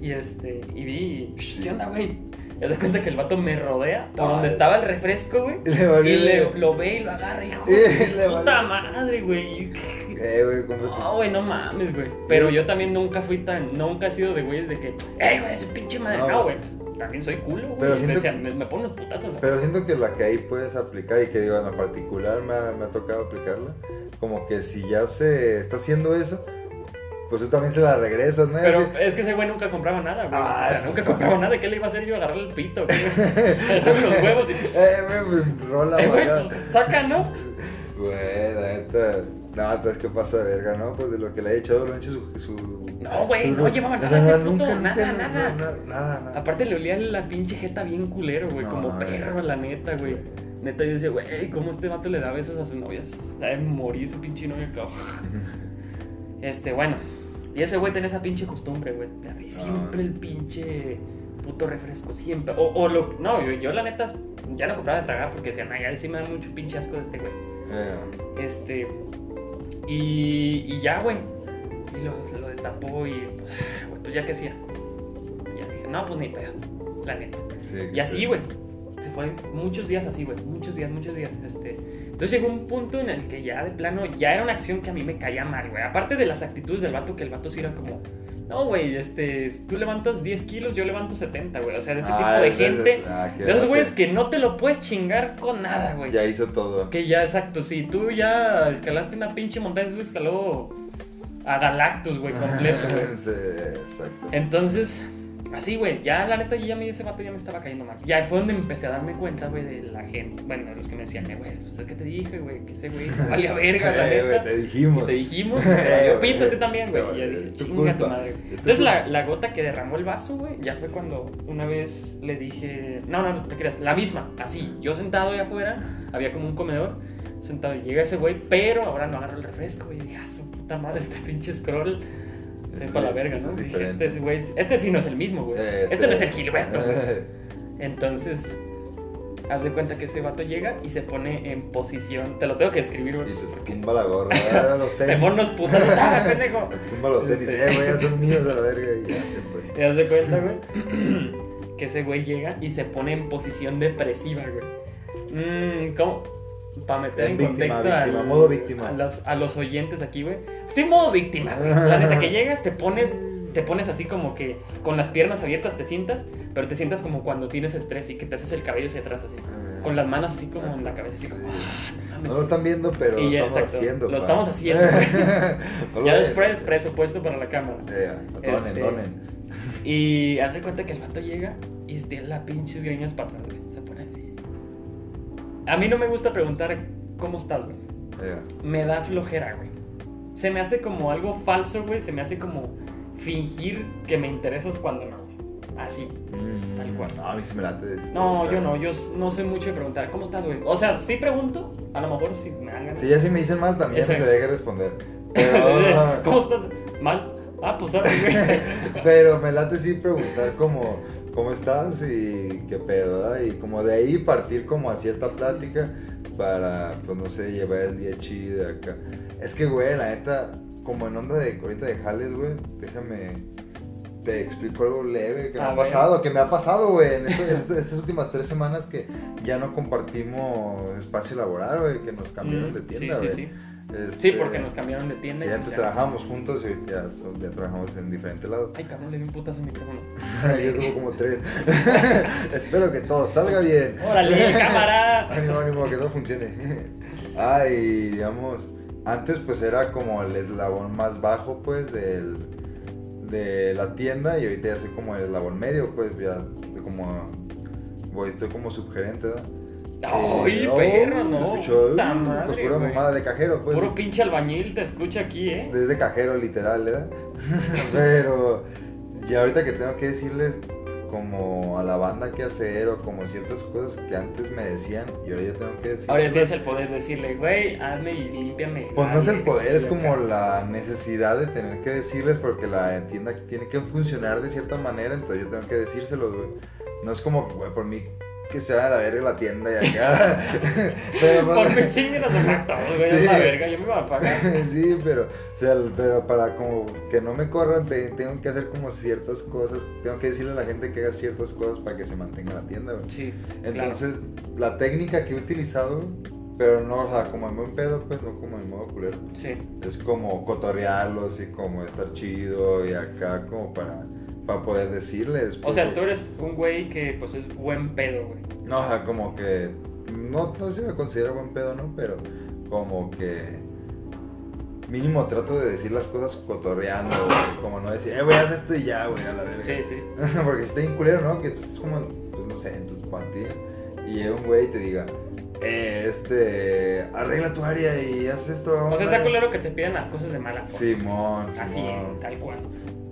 Y este, y vi, ¿qué onda, güey? Y de cuenta que el vato me rodea por Ay. donde estaba el refresco, güey. Y le Y lo ve y lo agarra, hijo de puta madre, güey. Eh, güey, No, güey, no mames, güey. Pero yo también nunca fui tan, nunca he sido de güeyes de que, ¡eh, güey, su pinche madre! No, güey, también soy culo, güey. Pero siento- decían, me, me ponen los putazos, ¿no? Pero siento que la que ahí puedes aplicar y que digo en lo particular me ha, me ha tocado aplicarla, como que si ya se está haciendo eso, pues tú también se la regresas, ¿no? Pero así, es que ese güey nunca compraba nada, güey. Ah, o sea, nunca compraba nada. ¿Qué le iba a hacer yo? Agarrarle el pito, güey. Los huevos y eh, güey, pues rola, Eh, güey, pues saca, ¿no? Güey, la neta. No, entonces qué pasa de verga, ¿no? Pues de lo que le ha echado, lo ha hecho su. su No, güey, su- no llevaba nada ese puto, nunca, nada, nunca, nada. no, nada, nada. Aparte le olía la pinche jeta bien culero, güey. Como perro, la neta, güey. Neta, yo decía, güey, ¿cómo este vato le da besos a sus novias? Debe morir su pinche novia, cabrón. Este, bueno. Y ese güey tenía esa pinche costumbre, güey. Siempre el pinche puto refresco, siempre. O, o lo. No, yo, yo la neta ya no compraba de tragar porque decían, ay, ya sí me da mucho pinche asco de este güey. Eh, Este. Y, y ya, güey. Y lo, lo destapó y. Güey, pues ya que hacía. Ya dije, no, pues ni pedo. La neta. sí, Y así, güey. Se fue muchos días así, güey. Muchos días, muchos días. Este. Entonces llegó un punto en el que ya de plano, ya era una acción que a mí me caía mal, güey. Aparte de las actitudes del vato, que el vato sí era como. No, güey, este, tú levantas 10 kilos, yo levanto 70, güey. O sea, de ese Ah, tipo de gente. ah, De esos güeyes que no te lo puedes chingar con nada, güey. Ya hizo todo. Que ya, exacto, si tú ya escalaste una pinche montaña, eso escaló a Galactus, güey, completo, güey. Sí, exacto. Entonces, así, güey, ya la neta, yo ya me, ese vato ya me estaba cayendo mal. Ya fue donde empecé a darme cuenta, güey, de la gente, bueno, de los que me decían, eh, güey, pues es que te dije, güey, que ese güey no valía verga, la Eh, güey, neta. te Y dijimos. te dijimos, Eh, yo güey, píntate también, güey. Y dije, chinga tu madre. Entonces la, gota que derramó el vaso, güey, ya fue cuando una vez le dije, no, no, no te creas, la misma, así, yo sentado ahí afuera, había como un comedor, sentado y llega ese güey, pero ahora no agarro el refresco. Y dije, ah, su puta madre, este pinche scroll. Se fue a la verga, ¿no? Dije, este, güey, este sí no es el mismo, güey. Este, este no es el Gilberto, güey. Entonces, haz de cuenta que ese vato llega y se pone en posición. Te lo tengo que escribir, güey. Y se tumba la gorra, los tenis. Te pone unos putas, ¡ah, pendejo! Se tumba los tenis, Este- eh, güey, ya son míos a la verga. Y ya se fue. Y haz de cuenta, güey, que ese güey llega y se pone en posición depresiva, güey. Mmm, ¿cómo? Para meter en, En víctima, contexto víctima, al- modo víctima. A, los, a los oyentes aquí, güey. Sí, modo víctima, güey. La neta que llegas, te pones, te pones así como que con las piernas abiertas te sientas, pero te sientas como cuando tienes estrés y que te haces el cabello hacia atrás así. Con las manos así como en la cabeza, así como, ah, no lo están viendo, pero Y ya, lo estamos exacto, haciendo. lo pa. estamos haciendo. No Ya después, presupuesto para la cámara. Eh, donen, Este- donen. Y haz de cuenta que el vato llega y tiene las pinches greñas para atrás, güey. Se. A mí no me gusta preguntar cómo estás, güey. Me da flojera, güey. Se me hace como algo falso, güey. Se me hace como fingir que me interesas cuando no, güey. Así. mm, Tal cual. No, a mí sí me late. No, yo no. Yo no sé mucho de preguntar. ¿Cómo estás, güey? O sea, sí pregunto. A lo mejor sí me dan ganas. Si ya si me dicen mal, también Ese- se debe que responder. Pero, ¿Cómo estás? ¿Mal? Ah, pues sorry, güey. pero me late sí preguntar como, ¿cómo estás? Y qué pedo. Y como de ahí partir como a cierta plática para, pues no sé, llevar el día chido acá. Es que, güey, la neta, como en onda de ahorita de jales, güey, déjame, te explico algo leve que me A ha ver. pasado, que me ha pasado, güey, en, en este- estas últimas tres semanas que ya no compartimos espacio laboral, güey, que nos cambiaron de Mm, tienda, sí, güey. sí, sí. Este, Sí, porque nos cambiaron de tienda. Sí, antes ya- trabajábamos juntos y ahorita ya, trabajamos en diferentes lados. Ay, cabrón, le di un putazo al micrófono. Yo como como tres. Espero que todo salga bien. ¡Órale, cámara! Ánimo, ánimo, que todo funcione. Ay, digamos, antes pues era como el eslabón más bajo pues del, de la tienda y ahorita ya soy como el eslabón medio pues ya como voy, estoy como subgerente, ¿verdad? ¡Ay, Eh, perro, oh, no! escuchó, ¡Puta uh, madre, pues, pura mamada de cajero pues. Puro pinche albañil te escucha aquí, ¿eh? Desde cajero, literal, ¿verdad? Pero ya ahorita que tengo que decirles como a la banda qué hacer o como ciertas cosas que antes me decían y ahora yo tengo que decir. Ahora ya tienes el poder de decirle, güey, hazme y límpiame. Pues no es el poder, es como la necesidad de tener que decirles porque la tienda tiene que funcionar de cierta manera, entonces yo tengo que decírselos, güey. No es como, güey, por mí que se vaya a la verga la tienda y acá. Pero, Por mi chinguen a sacar todo, güey, Sí. la verga, yo me voy a pagar. sí, pero, o sea, pero para como que no me corran, te- tengo que hacer como ciertas cosas, tengo que decirle a la gente que haga ciertas cosas para que se mantenga la tienda, güey. Sí, Entonces, la técnica que he utilizado, pero no, o sea, como en buen pedo, pues no como en modo culero. claro. Sí. Es como cotorrearlos y como estar chido y acá como para, para poder decirles. O pues, sea, porque- tú eres un güey que, pues, es buen pedo, güey. No, o sea, como que. No, no sé si me considero buen pedo, ¿no? Pero como que. Mínimo trato de decir las cosas cotorreando, güey. Como no decir, eh, güey, haz esto y ya, güey, a la verga. Sí, sí. Porque si está bien culero, ¿no? Que tú estás como, pues no sé, en tu patio y llega un güey y te diga, eh, este. Arregla tu área y haz esto. O sea, está culero que te pidan las cosas de mala forma. Simón, Así, Simón. tal cual.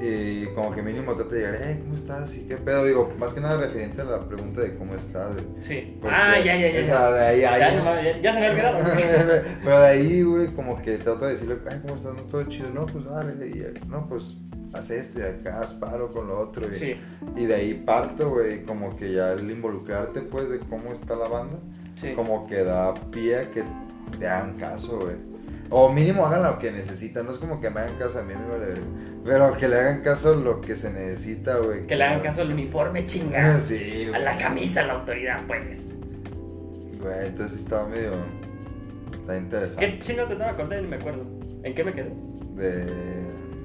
Y como que mínimo trata de llegar, eh, ¿cómo estás? ¿Y qué pedo? Digo, más que nada referente a la pregunta de cómo estás, güey. Sí. Porque Ah, ya, ya, ya. esa ya. de ahí, Ya, ahí, no ya, ya se me olvidado. Pero de ahí, güey, como que trato de decirle, ay, ¿cómo estás? ¿No todo chido? No, pues vale, y no, pues haz esto y acá, haz paro con lo otro. Y, Sí, y de ahí parto, güey, como que ya el involucrarte, pues, de cómo está la banda, sí. como que da pie a que te hagan caso, güey. O mínimo hagan lo que necesitan, no es como que me hagan caso a mí, me vale. Pero que le hagan caso lo que se necesita, güey. Que le hagan caso al uniforme chingado. Sí, A güey. la camisa, a la autoridad, pues. Güey, entonces estaba medio. Está interesante. ¿Qué chingo te estaba contando? Ni me acuerdo. ¿En qué me quedé? De.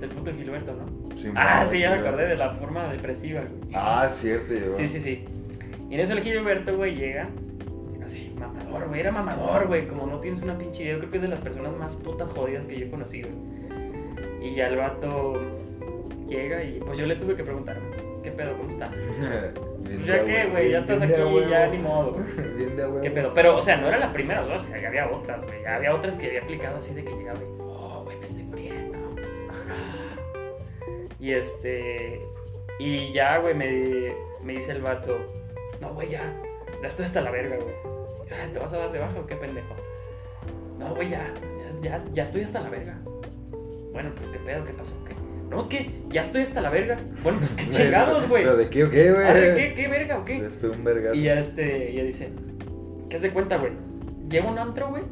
Del puto Gilberto, ¿no? Simón, Ah, sí, ya me güey. acordé de la forma depresiva, güey. Ah, cierto, llegó. Sí, sí, sí. Y en eso el Gilberto, güey, llega. Así, mamador, güey. Era mamador, güey. Como no tienes una pinche idea. Yo creo que es de las personas más putas jodidas que yo he conocido. Y ya el vato llega y pues yo le tuve que preguntar, ¿qué pedo? ¿Cómo estás? Pues ya que, güey, ya estás aquí, ya ni modo. Bien de. ¿Qué pedo? Pero, o sea, no era la primera, o sea, ya había otras, güey. Ya había otras que había aplicado así de que llegaba y, oh, güey, me estoy muriendo. Y este. Y ya, güey, me, me dice el vato, no, güey, ya, ya estoy hasta la verga, güey. "Ah, ¿Te vas a dar de baja o qué pendejo? no, güey, ya, ya, ya estoy hasta la verga. Bueno, pues qué pedo, qué pasó, qué. No, es que ya estoy hasta la verga. Bueno, pues qué chingados, güey. ¿Pero de qué o qué, güey? Ah, ¿de qué, qué verga o qué? Les un vergazo. Y ya este, ya dice, ¿qué has de cuenta, güey? Llego a un antro, güey.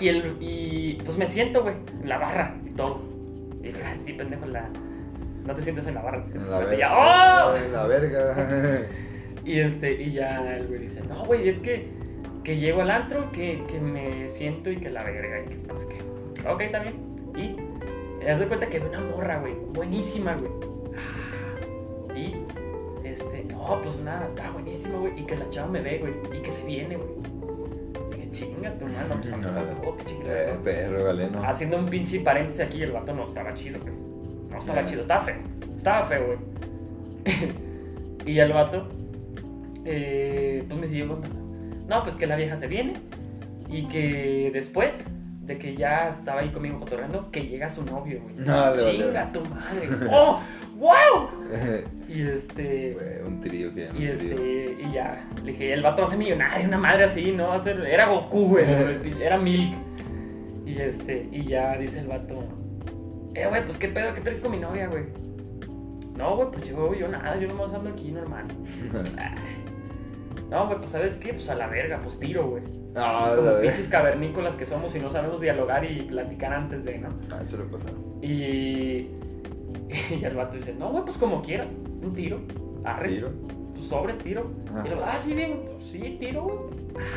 Y, el, y pues me siento, güey, en la barra y todo. Y dije, "Ay, sí, pendejo, en la... no te sientes en la barra. te sientes En la verga. ya, ¡oh! En la verga. Y, este, y ya el güey dice, no, güey, es que, que llego al antro, que, que me siento y que la verga y que no sé qué. Ok, también. Y haz de cuenta que una morra, güey, buenísima, güey. Ah, Y, este, no, pues nada, está buenísima, güey. Y que la chava me ve, güey, y que se viene, güey. Dije, chinga tu mano, pues ¿dónde está el juego, pinche Eh, vato?" perro, vale, no. Haciendo un pinche paréntesis aquí, el vato no estaba chido, güey. No estaba chido, estaba feo. Estaba feo, güey. y el vato, eh, pues me siguió contando. No, pues que la vieja se viene y que después de que ya estaba ahí conmigo cotorreando, que llega su novio, güey. No. Chinga tu madre. ¡Oh! ¡Wow! Y este. Güey, un trío que Y este, y ya, le dije, el vato va a ser millonario, una madre así, ¿no? Va a ser, era Goku, güey, era Milk. Y este, y ya dice el vato, eh, güey, pues qué pedo, ¿qué traes con mi novia, güey? No, güey, pues yo, yo nada, yo nomás ando aquí normal. No, güey, pues ¿sabes qué? Pues a la verga, pues tiro, güey. Ah, Como pinches cavernícolas que somos y no sabemos dialogar y platicar antes de, ¿no? Ah, eso le pasa. Y, y el vato dice, no, güey, pues como quieras, un tiro, arre ¿Tiro? pues sobres, tiro. Ajá. Y luego, ah, sí, bien, pues, sí, tiro, güey.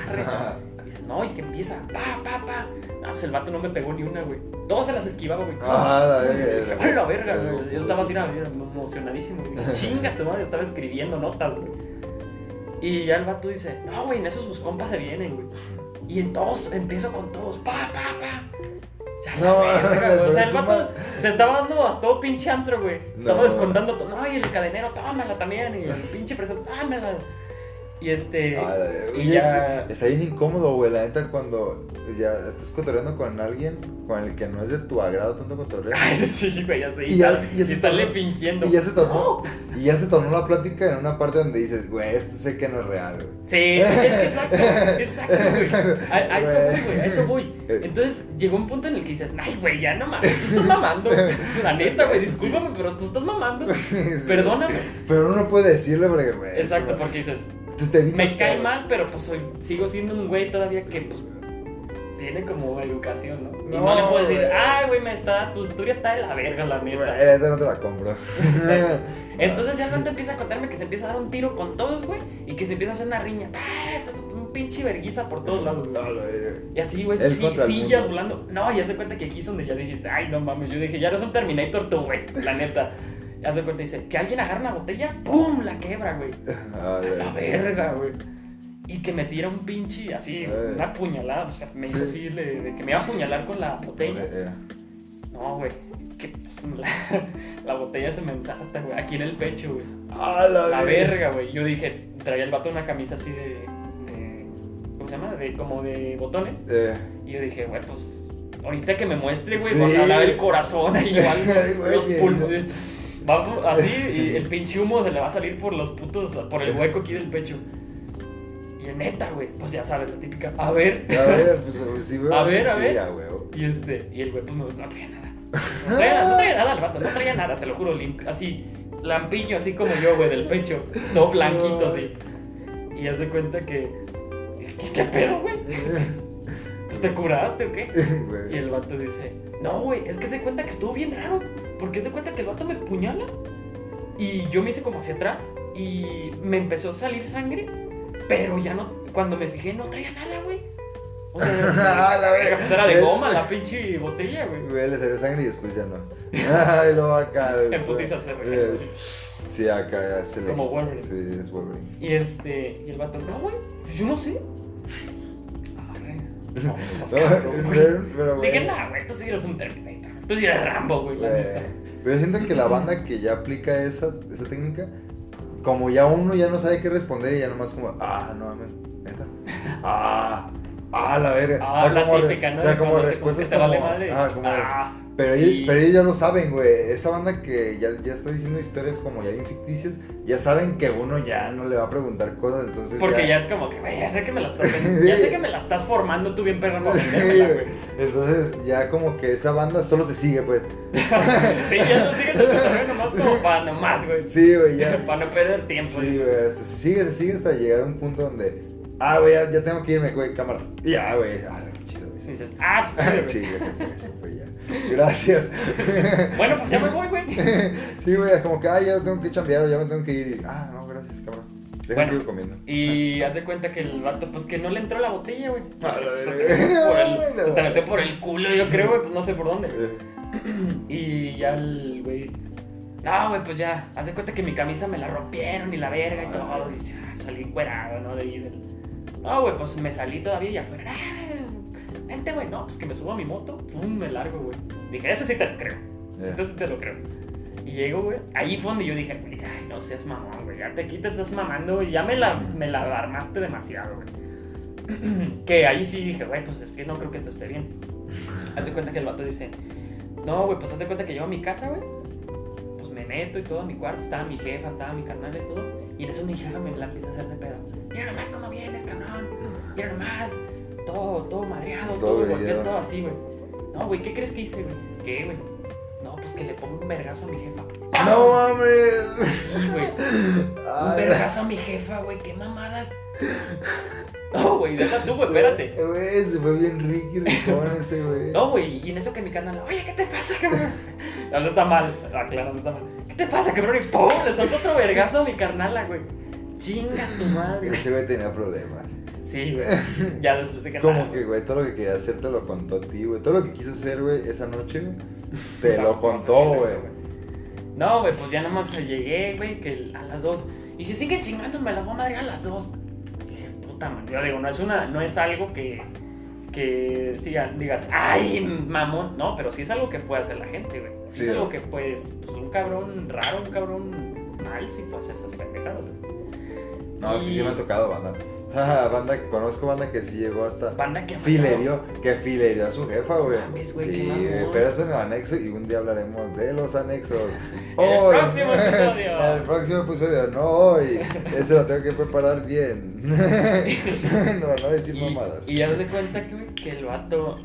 Arre. Y dice, no, y que empieza, pa, pa, pa. No, pues el vato no me pegó ni una, güey. Todos se las esquivaba, güey. Ah, la verga. "Ay, la verga, güey. Yo estaba así, emocionadísimo. güey. Chinga, tu madre, estaba escribiendo notas, güey. Y ya el vato dice, no, güey, en eso sus compas se vienen, güey. Y en todos, empiezo con todos, pa, pa, pa. Ya la No, verga, güey. O sea, el vato se estaba dando a todo pinche antro, güey. Estaba No. descontando todo. No, y el cadenero, tómala también. Y el pinche preso, tómala. Y este. Ah, y ya. Está bien incómodo, güey, la neta, cuando ya estás cotorreando con alguien con el que no es de tu agrado tanto cotorreo. Ay, sí, güey, ya sé. Y Y, ya- y ya se y estarle tornó- fingiendo. Y ya se tornó, y ya se tornó la plática en una parte donde dices, güey, esto sé que no es real, güey. Sí, es que exacto, exacto, güey. A, a eso voy, güey, a eso voy. Eh. Entonces llegó un punto en el que dices, ay, güey, ya no mames, tú estás mamando. La neta, güey, discúlpame, pero tú estás mamando. Sí. Perdóname. Pero uno no puede decirle porque, güey. Exacto, porque dices, pues te me cae mal, pero pues soy, sigo siendo un güey todavía que, pues, tiene como educación, ¿no? Y no, No, le puedo decir, güey. ay, güey, me está, tu historia está de la verga, la Güey, neta. esta no te la compro. Entonces ya el vato empieza a contarme que se empieza a dar un tiro con todos, güey, y que se empieza a hacer una riña. Entonces, un pinche verguiza por todos lados, güey. No. Y así, güey, sí, sillas volando. No, y haz de cuenta que aquí es donde ya dijiste, ay, no mames. Yo dije, ya eres un Terminator tú, güey, la neta. Haz de cuenta, dice, que alguien agarra una botella, ¡pum! La quebra, güey. A la verga, güey. Y que me tira un pinche, así, una puñalada. O sea, me hizo Sí. así de, de que me iba a apuñalar con la botella. Eh, No, güey. Que pues, la, la botella se me ensarta, güey. Aquí en el pecho, güey. Ah, la, La verga, güey. Yo dije, traía el vato una camisa así de, de- ¿Cómo se llama? De, como de botones. Eh, Y yo dije, güey, pues. Ahorita que me muestre, güey, Sí. vas a hablar el corazón ahí o algo. Los pulmones. Va así y el pinche humo se le va a salir por los putos, por el hueco aquí del pecho. Y neta, güey, pues ya sabes, la típica. A ver. a ver, pues sí, güey. A ver, a ver. Y este, y el güey, pues no, no traía nada. No traía, no traía nada el vato, no traía nada, te lo juro, lim- así, lampiño, así como yo, güey, del pecho, todo blanquito, así. Y haz de cuenta que, ¿qué, qué pedo, güey? ¿Te curaste o qué? Y el vato dice, no, güey, es que se cuenta que estuvo bien raro, porque se cuenta que el vato me puñala y yo me hice como hacia atrás y me empezó a salir sangre, pero ya no, cuando me fijé no traía nada, güey. O sea, Ah, la verga. pues era de goma la pinche botella, güey. Güey, le salió sangre y después ya no. Ay, acá. En putiza se Eh, regenera. Sí, acá ya se le. Como Wolverine. Sí, es Wolverine. Y este, y el vato, no, güey, pues yo no sé. Arre. No, No, cabrón, güey. pero, pero, güey. Dije, nah, güey, tú sí eres un Terminator. Tú sí eres Rambo, güey, neta. Pero yo siento que la banda que ya aplica esa, esa técnica, como ya uno ya no sabe qué responder y ya nomás como, ah, no mames, neta. Ah, ah, la verga. Ah, O sea, la como típica, ¿no? O sea, como te- respuestas vale como, madre. ah, como, Ah. Pero, Sí. ellos, pero ellos ya lo saben, güey. Esa banda que ya, ya está diciendo historias como ya bien ficticias, ya saben que uno ya no le va a preguntar cosas, entonces Porque ya es como que, güey, ya sé que me la estás, ya sé que me la estás formando tú bien para Sí, güey. Entonces ya como que esa banda solo se sigue, pues. sí, ya no sigues el nomás como para nomás, güey. Sí, güey, ya. Para no perder tiempo. Sí, güey, hasta se sigue, se sigue hasta llegar a un punto donde, ah, güey, ya, ya tengo que irme, güey, cámara. Y ya, güey, ah, qué chido, güey. Ah, pues chido, Gracias. Bueno, pues ya me voy, güey. Sí, güey, es como que, ah, ya tengo que chambear, ya me tengo que ir. Ah, no, gracias, cabrón. Deja Bueno, sigo comiendo. Y haz de cuenta que el vato, pues que no le entró la botella, güey. La Se te metió por el- no. se te metió por el culo, yo creo, güey, pues no sé por dónde. Eh, Y ya el güey. No, güey, pues ya. Haz de cuenta que mi camisa me la rompieron y la verga y todo. Y ya, salí encuerado, ¿no? De ahí del. No, güey, pues me salí todavía y afuera. "Ah, Vente, güey, no, pues que me subo a mi moto. Pum, me largo, güey. Dije, eso sí te lo creo. Ya. Entonces te lo creo. Y llego, güey. Ahí fue donde yo dije, güey, ay, no seas mamón, güey. Ya te quitas, estás mamando, güey. Ya me la, me la armaste demasiado, güey. que ahí sí dije, güey, pues es que no creo que esto esté bien. Haz de cuenta que el vato dice, no, güey, pues haz de cuenta que llego a mi casa, güey. Pues me meto y todo a mi cuarto. Estaba mi jefa, estaba mi carnal y todo. Y en eso mi jefa me la empieza a hacer de pedo. Mira nomás cómo vienes, cabrón. Mira nomás. Todo, todo madreado, Todo todo, golpeado, todo así, güey. No, güey, ¿qué crees que hice, güey? ¿Qué, güey? No, pues que le pongo un vergazo a mi jefa. No mames. Sí, güey. Un vergazo a mi jefa, güey. Qué mamadas. No, güey, deja tú, güey, espérate. Güey, se fue bien Ricky Ricón ese, güey. No, güey, y en eso que mi canal, oye, ¿qué te pasa, cabrón? No, eso está mal, aclaro, no está mal. ¿Qué te pasa, cabrón? Y pum, le soltó otro vergazo a mi carnala, güey. Chinga tu madre. Ese güey tenía problemas. Sí. Ya después de que Como que, güey, todo lo que quería hacer te lo contó a ti, güey. Todo lo que quiso hacer, güey, esa noche, güey, te No, lo contó, güey. No, güey, pues ya nada más llegué, güey, que a las dos. Y si siguen chingando, me las voy a madrear a las dos. Dije, puta madre. Yo digo, no es una, no es algo que, que diga- digas, ay, mamón. No, pero sí es algo que puede hacer la gente, güey. Sí, Sí, es algo que puedes, pues un cabrón raro, un cabrón mal, sí puede hacer esas pendejadas, güey. No, sí, sí me ha tocado banda. Ah, banda, conozco banda que sí llegó hasta Banda que filerio, que filerió a su jefa, güey. mames, güey, Sí, pero eso en el anexo y un día hablaremos de los anexos. En el Hoy. próximo episodio. El próximo episodio, no hoy. Ese lo tengo que preparar bien. no, no decir Y, mamadas. y ya de cuenta que, güey, que el vato,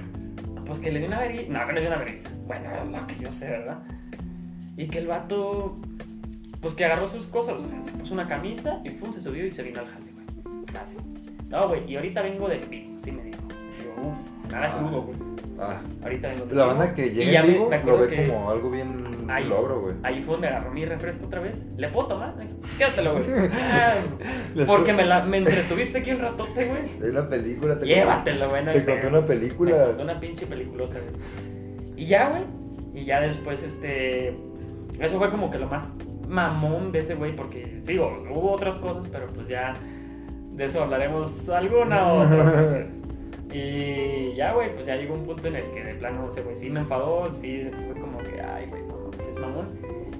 pues que le dio una vergüenza. No, que le dio una vergüenza. Bueno, lo que yo sé, ¿verdad? Y que el vato, pues que agarró sus cosas, o sea, se puso una camisa y pum, se subió y se vino al jale, güey. Así. No, güey, y ahorita vengo del vivo, así me dijo. Yo, uff, nada Ah. crudo, güey. Ah, Ahorita vengo del la Vivo. banda que llega en me- vivo me lo ve que- como algo bien Ahí, logro, güey. Ahí fue donde agarró mi refresco otra vez. ¿Le puedo tomar? Quédatelo, güey. Ah, porque me, la, me entretuviste aquí un ratote, güey. Hay una película. te Llévatelo, güey. no Te conté una Me película. contó una pinche peliculota, güey. Y ya, güey. Y ya después, este. Eso fue como que lo más mamón de ese güey, porque, digo, hubo otras cosas, pero pues ya. De eso hablaremos alguna otra ocasión. Y ya, güey, pues ya llegó un punto en el que de plano ese güey sí me enfadó, sí fue como que, ay, güey, no mames, es mamón.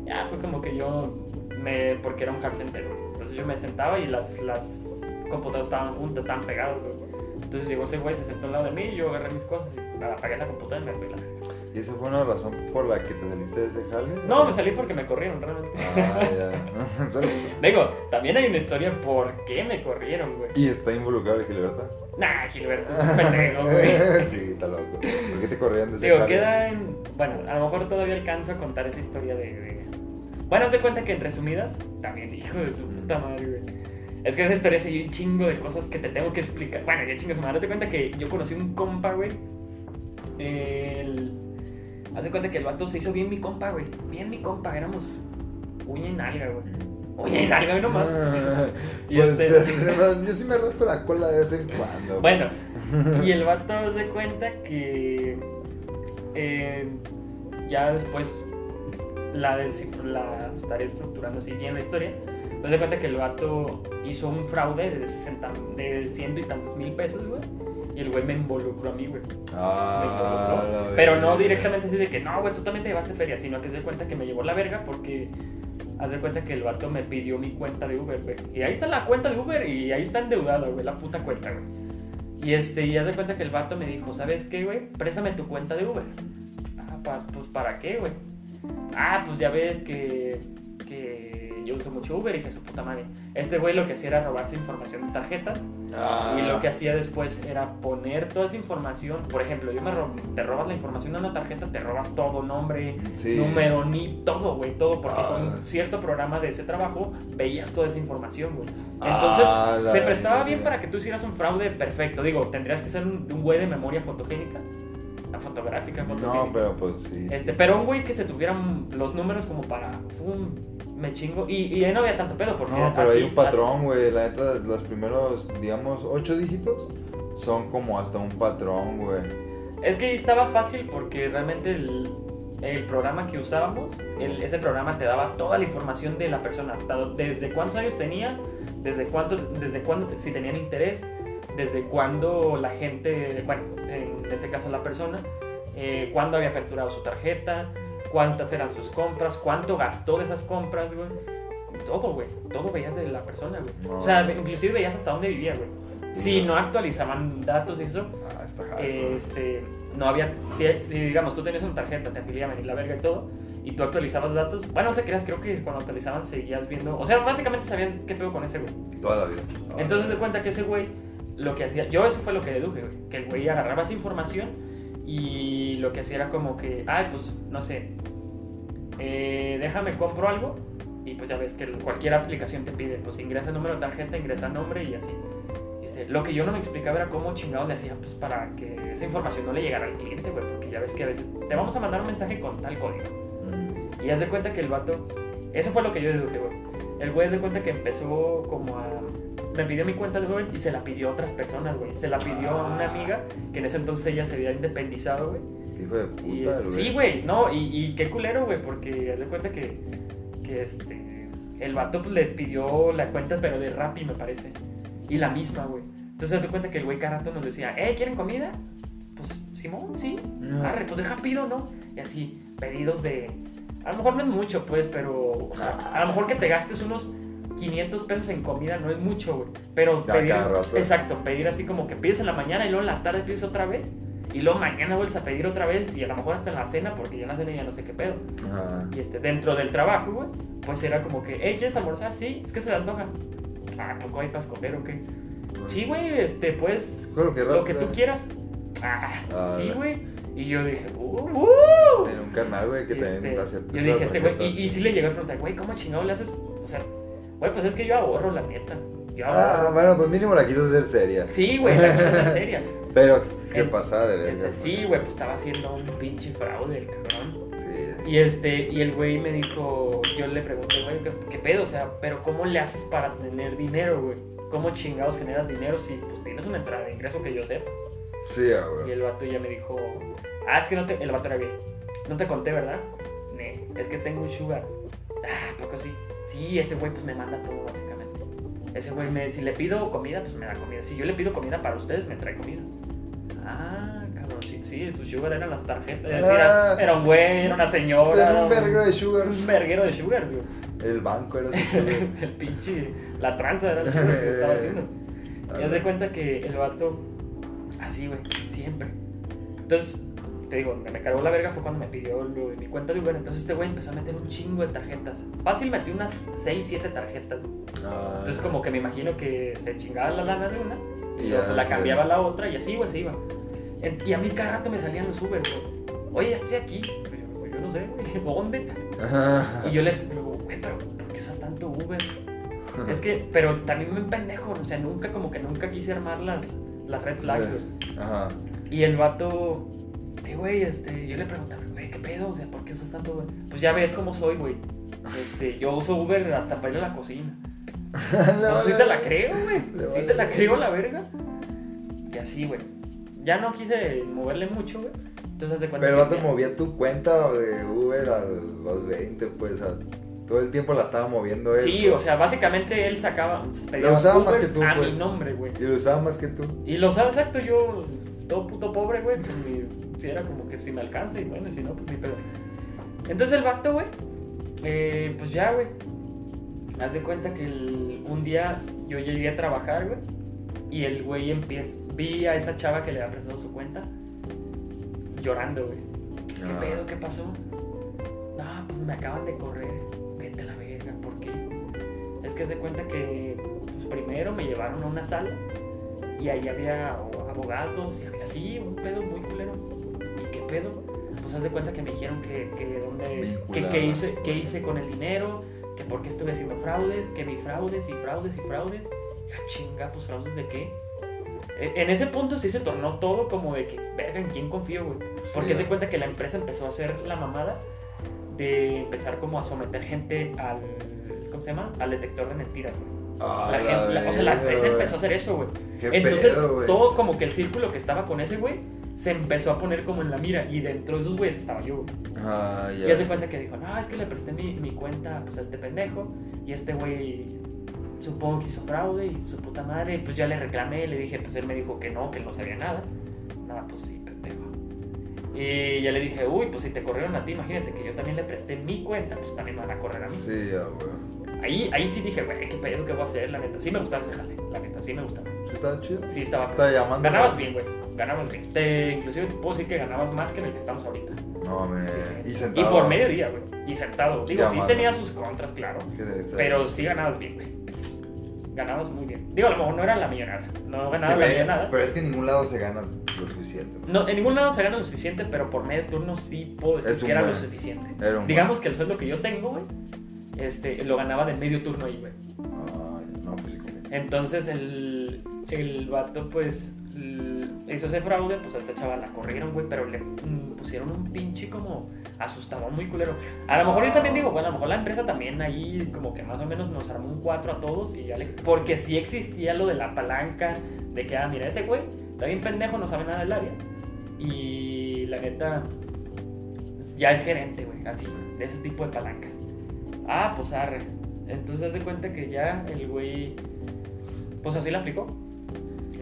Ya fue como que yo me. porque era un call center, güey. Entonces yo me sentaba y las, las computadoras estaban juntas, estaban pegados, güey. Entonces llegó ese güey, se sentó al lado de mí y yo agarré mis cosas y apagué la computadora y me fui la. ¿Y esa fue una razón por la que te saliste de ese jale? No, me salí porque me corrieron, realmente. Ah, ya. Digo, también hay una historia por qué me corrieron, güey. ¿Y está involucrado Gilberto? Nah, Gilberto, es un pendejo, güey. sí, está loco. ¿Por qué te corrían de ese Digo, jale? queda en. Bueno, a lo mejor todavía alcanzo a contar esa historia de. de- Bueno, de cuenta que en resumidas, también, hijo de su puta madre, güey. Es que esa historia se dio un chingo de cosas que te tengo que explicar. Bueno, ya chingo de madre. De cuenta que yo conocí un compa, güey. El. Haz de cuenta que el vato se hizo bien mi compa, güey. Bien mi compa, éramos uña y nalga, güey. Uña y nalga, güey, nomás. Ah, Y pues, este- te- yo sí me rasco la cola de vez en cuando. Bueno, y el vato se cuenta que eh, ya después la, la estaré estructurando así bien la historia. Pues se cuenta que el vato hizo un fraude de 60, de ciento y tantos mil pesos, güey. Y el güey me involucró a mí, güey. Me Ah, involucró. Pero no directamente así de que, no, güey, tú también te llevaste feria, sino que se de cuenta que me llevó la verga porque haz de cuenta que el vato me pidió mi cuenta de Uber, güey. Y ahí está la cuenta de Uber y ahí está endeudado, güey, la puta cuenta, güey. Y este, y haz de cuenta que el vato me dijo, ¿sabes qué, güey? Préstame tu cuenta de Uber. Ah, pa- pues ¿para qué, güey? Ah, pues ya ves que, que yo uso mucho Uber y que su puta madre. Este güey lo que hacía era robarse información de tarjetas Ah, y lo que hacía después era poner toda esa información. Por ejemplo, yo me ro- te robas la información de una tarjeta, te robas todo, nombre, Sí. número, ni todo, güey, todo, porque Ah. con cierto programa de ese trabajo veías toda esa información, güey. Entonces, Ah, se prestaba bien para que tú hicieras un fraude perfecto. Digo, tendrías que ser un, un güey de memoria fotogénica, la fotográfica, fotogénica. No, pero pues sí. Este, pero un güey que se tuvieran los números como para, fum, me chingo. Y, y ahí no había tanto pedo, porque No, pero así- hay un patrón, güey. La neta, los primeros, digamos, ocho dígitos son como hasta un patrón, güey. Es que estaba fácil porque realmente el, el programa que usábamos, el- ese programa te daba toda la información de la persona, hasta desde cuántos años tenía, desde cuánto, desde cuándo, si tenían interés, desde cuándo la gente, bueno, en este caso la persona, eh, cuándo había aperturado su tarjeta, cuántas eran sus compras, cuánto gastó de esas compras, güey. Todo, güey. Todo veías de la persona, güey. No. O sea, inclusive veías hasta dónde vivía, güey. Si no actualizaban datos y eso, Ah, está hardcore. este, no había, si, si, digamos tú tenías una tarjeta, te afiliaban y la verga y todo, y tú actualizabas datos, bueno, no te creas, creo que cuando actualizaban seguías viendo, o sea, básicamente sabías qué pedo con ese güey. Toda la vida. Toda Entonces de cuenta que ese güey, lo que hacía, yo eso fue lo que deduje, güey, que el güey agarraba esa información y lo que hacía era como que, ay, pues, no sé, eh, déjame compro algo y pues ya ves que cualquier aplicación te pide, pues ingresa el número de tarjeta, ingresa nombre y así. Este, lo que yo no me explicaba era cómo chingados le hacían pues para que esa información no le llegara al cliente, güey, porque ya ves que a veces te vamos a mandar un mensaje con tal código. Mm. Y haz de cuenta que el vato, eso fue lo que yo deduje, güey. El güey de cuenta que empezó como a... Me pidió mi cuenta de Uber y se la pidió a otras personas, güey. Se la pidió a una amiga que en ese entonces ella se había independizado, güey. Hijo de puta, Y este, güey. sí, güey, no, y, y qué culero, güey, porque haz de cuenta que, que este, el vato pues, le pidió la cuenta, pero de Rappi, me parece. Y la misma, güey. Entonces haz de cuenta que el güey cada rato nos decía, ¿eh, quieren comida? Pues, Simón, sí. Ajá. Arre, pues deja pido, ¿no? Y así, pedidos de. A lo mejor no es mucho, pues, pero. O sea, a lo mejor que te gastes unos 500 pesos en comida no es mucho, güey. Pero Ya pedir. Exacto, pedir así como que pides en la mañana y luego en la tarde pides otra vez. Y luego mañana vuelves a pedir otra vez y a lo mejor hasta en la cena, porque ya en la cena ya no sé qué pedo. Ajá. Y este, dentro del trabajo, güey, pues era como que, hey, ¿quieres almorzar? Sí, es que se le antoja. Ah, ¿poco hay para escoger o qué? Sí, güey, este, pues, Creo que lo que tú quieras. Ah, Ah, sí, güey. Y yo dije, uh, uh. En un canal, güey, que también este, hace. yo dije, este güey, y, y sí le llegué a preguntar, güey, ¿cómo chingado le haces? O sea, güey, pues es que yo ahorro, la neta. Yo Ah, bueno, pues mínimo la quiso hacer seria. Sí, güey, la cosa es seria. Pero se pasaba de verga. Este, sí, güey, pues estaba haciendo un pinche fraude el cabrón. Sí. Y este, y el güey me dijo, yo le pregunté, güey, ¿qué, qué pedo? O sea, pero ¿cómo le haces para tener dinero, güey? ¿Cómo chingados generas dinero si pues tienes una entrada de ingreso que yo sepa? Sí, ah, Y güey. el vato ya me dijo, ah, es que no te, el vato era gay. No te conté, ¿verdad? Ne, es que tengo un sugar. Ah, ¿a poco sí? Sí, ese güey pues me manda todo básicamente. Ese güey me, si le pido comida, pues me da comida. Si yo le pido comida para ustedes, me trae comida. Ah, cabroncito, sí, su sugar eran las tarjetas. Ah. era, era un güey, era una señora. Era un verguero de sugars. Un verguero de sugars, güey. El banco era güey. el pinche, la tranza era el sugar que estaba haciendo. Y haz de cuenta que el vato, así, güey, siempre. Entonces, te digo, donde me cargó la verga fue cuando me pidió lo mi cuenta de Uber. Entonces, este güey empezó a meter un chingo de tarjetas. Fácil metió unas 6, 7 tarjetas. Ah. Entonces, como que me imagino que se chingaba la lana de una y Y luego ya la cambiaba a la otra y así, güey, se iba. En- y a mí cada rato me salían los Uber, güey. Oye, estoy aquí. Pues yo, yo no sé, güey, ¿dónde? Ajá. Y yo le digo, güey, pero ¿por qué usas tanto Uber? Es que, pero también me pendejo, o sea, nunca, como que nunca quise armar las, las red flags, güey. Ajá. Y el vato, eh, güey, este, yo le preguntaba, güey, ¿qué pedo? O sea, ¿por qué usas tanto Uber? Pues ya ves cómo soy, güey. Este, yo uso Uber hasta para ir a la cocina. No, sí te la creo, güey. Sí te la creo, la verga. Y así, güey. Ya no quise moverle mucho, güey. Entonces, de cuenta Pero el ya- movía tu cuenta de Uber a los 20, pues. a- todo el tiempo la estaba moviendo él. Sí, o sea, básicamente él sacaba, Lo usaba más que tú, a güey. mi nombre, güey. Y lo usaba más que tú. Y lo usaba exacto, yo, todo puto pobre, güey, pues mi, si era como que si me alcanza y bueno, si no, pues ni pedo. Entonces el vato, güey, eh, pues ya, güey, haz de cuenta que el- un día yo llegué a trabajar, güey, y el güey empieza, vi a esa chava que le había prestado su cuenta, llorando, güey. ¿Qué Ah. pedo? ¿Qué pasó? No, pues me acaban de correr. Es que haz de cuenta que pues primero me llevaron a una sala y ahí había abogados y había así, un pedo muy culero. ¿Y qué pedo? Pues haz de cuenta que me dijeron que, que dónde, que, que hice, que hice con el dinero, que por qué estuve haciendo fraudes, que vi fraudes y fraudes y fraudes. Ya chinga, pues fraudes de qué? E- En ese punto sí se tornó todo como de que, verga, ¿en quién confío, güey? Porque Sí, es de cuenta que la empresa empezó a hacer la mamada de empezar como a someter gente al, ¿cómo se llama? Al detector de mentiras, güey. La gente- la- o sea, la empresa empezó a hacer eso, güey. Entonces, pedo, todo como que el círculo que estaba con ese güey se empezó a poner como en la mira y dentro de esos güeyes estaba yo. Ah. Y hace cuenta que dijo, no, es que le presté mi, mi cuenta pues, a este pendejo y este güey supongo que hizo fraude y su puta madre, pues ya le reclamé, le dije, pues él me dijo que no, que él no sabía nada. Nada, pues sí, pendejo. Y ya le dije, uy, pues si te corrieron a ti, imagínate que yo también le presté mi cuenta, pues también me van a correr a mí. Sí, ya, güey. Ahí, ahí sí dije, güey, qué pedo que voy a hacer, la neta. Sí me gustaba ese jale, la neta, sí me gustaba. Sí, estaba chido. Sí estaba. Estaba llamando. Ganabas bien, güey, ganabas bien. Te, inclusive te puedo decir que ganabas más que en el que estamos ahorita. No, me. Sí. Y Y sentado. por mediodía, güey. Y sentado. Digo, sí Llamando. tenía sus contras, claro. Pero sí ganabas bien, güey. Ganabas muy bien. Digo, a lo mejor no era la millonada. No ganaba la millonada. Pero es que en ningún lado se gana lo suficiente. güey. No, en ningún lado se gana lo suficiente, pero por medio turno sí puedo decir Es que era lo buen- suficiente. Era Digamos que el sueldo que yo tengo, güey, este, lo ganaba de medio turno ahí, güey. Ay, no, pues sí, Entonces el, el vato, pues, hizo ese fraude, pues a esta chava la corrieron, güey, pero le mm, pusieron un pinche como asustado, muy culero. A lo mejor yo también digo, bueno, a lo mejor la empresa también ahí como que más o menos nos armó un 4 a todos y ya le... Porque sí existía lo de la palanca, de que, ah, mira, ese güey está bien pendejo, no sabe nada del área. Y la neta, ya es gerente, güey, así, de ese tipo de palancas. Ah, pues arre. Entonces haz de cuenta que ya el güey, pues así la aplicó.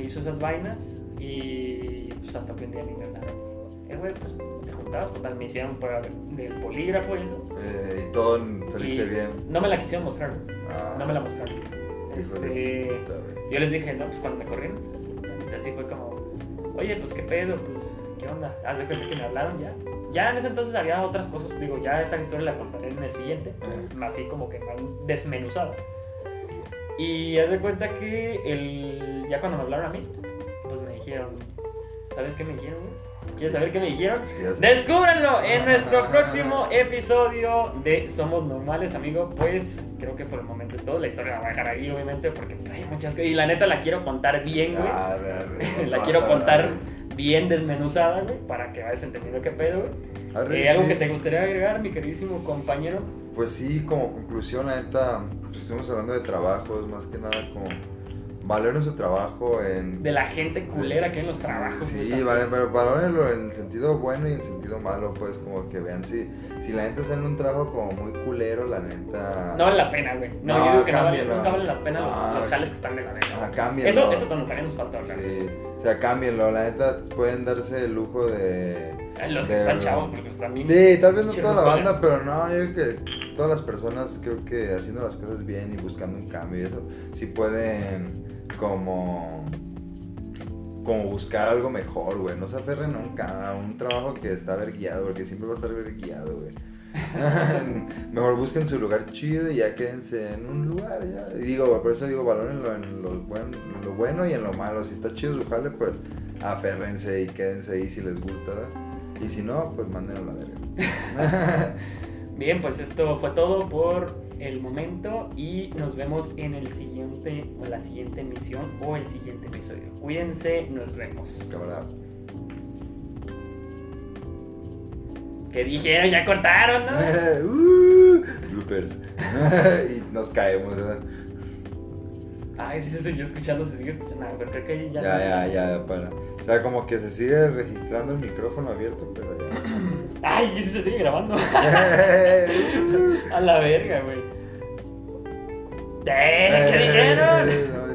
Hizo esas vainas y pues hasta que un día hablaron. Eh, güey, pues te juntabas, total, me hicieron prueba de- del polígrafo y eso. Eh, y todo saliste Y bien. No me la quisieron mostrar. Ah, No me la mostraron. Este, yo les dije, no, pues cuando me corrieron, así fue como, oye, pues qué pedo, pues, ¿qué onda? Haz de cuenta que me hablaron ya. Ya en ese entonces había otras cosas, digo, ya esta historia la contaré en el siguiente, así como que desmenuzada. Y haz de cuenta que el, ya cuando me hablaron a mí, pues me dijeron, ¿sabes qué me dijeron? ¿Quieres saber qué me dijeron? Sí. Descúbranlo en nuestro próximo episodio de Somos Normales, amigo. Pues creo que por el momento es todo. La historia la voy a dejar ahí, obviamente, porque pues, hay muchas cosas. Y la neta la quiero contar bien, güey. Ah, la quiero contar bien desmenuzada, güey, para que vayas entendiendo qué pedo, güey. Arre, Eh, ¿Algo sí. que te gustaría agregar, mi queridísimo compañero? Pues sí, como conclusión, la neta, pues estuvimos hablando de trabajos, más que nada como valoren su trabajo en... De la gente culera que hay en los trabajos. Sí, güey. vale, pero valórenlo en el sentido bueno y en el sentido malo, pues como que vean si, si la neta está en un trabajo como muy culero, la neta... No vale la pena, güey. No, No, yo digo que no vale, nunca vale la pena los, Ah, los jales que están de la verga. Cámbienlo. Eso, eso también nos falta hablar. Sí, o sea, cámbienlo, la neta pueden darse el lujo de... Ay, Los que de- están chavos, porque están bien. Sí, tal vez no toda la banda, pero no, yo creo que todas las personas creo que haciendo las cosas bien y buscando un cambio y eso, sí pueden como como buscar algo mejor, güey. No se aferren a un, ca- a un trabajo que está verguiado, porque siempre va a estar verguiado, güey. Mejor busquen su lugar chido y ya quédense en un lugar, ya. Y digo, por eso digo, valórenlo en lo bueno, en lo bueno y en lo malo. Si está chido su jale, pues aférrense y quédense ahí si les gusta, ¿verdad? Y si no, pues mándenlo a la verga. Bien, pues esto fue todo por el momento y nos vemos en el siguiente o la siguiente emisión o el siguiente episodio. Cuídense, nos vemos. Que dijeron, ya cortaron, ¿no? uh, bloopers. y nos caemos. Ay, sí se siguió escuchando, se sigue escuchando. Pero creo que ahí ya. Ya, ya, ya, para. O sea, como que se sigue registrando el micrófono abierto, pero ya. Ay, sí se sigue grabando. A la verga, güey. Eh, ¿Qué dijeron? No,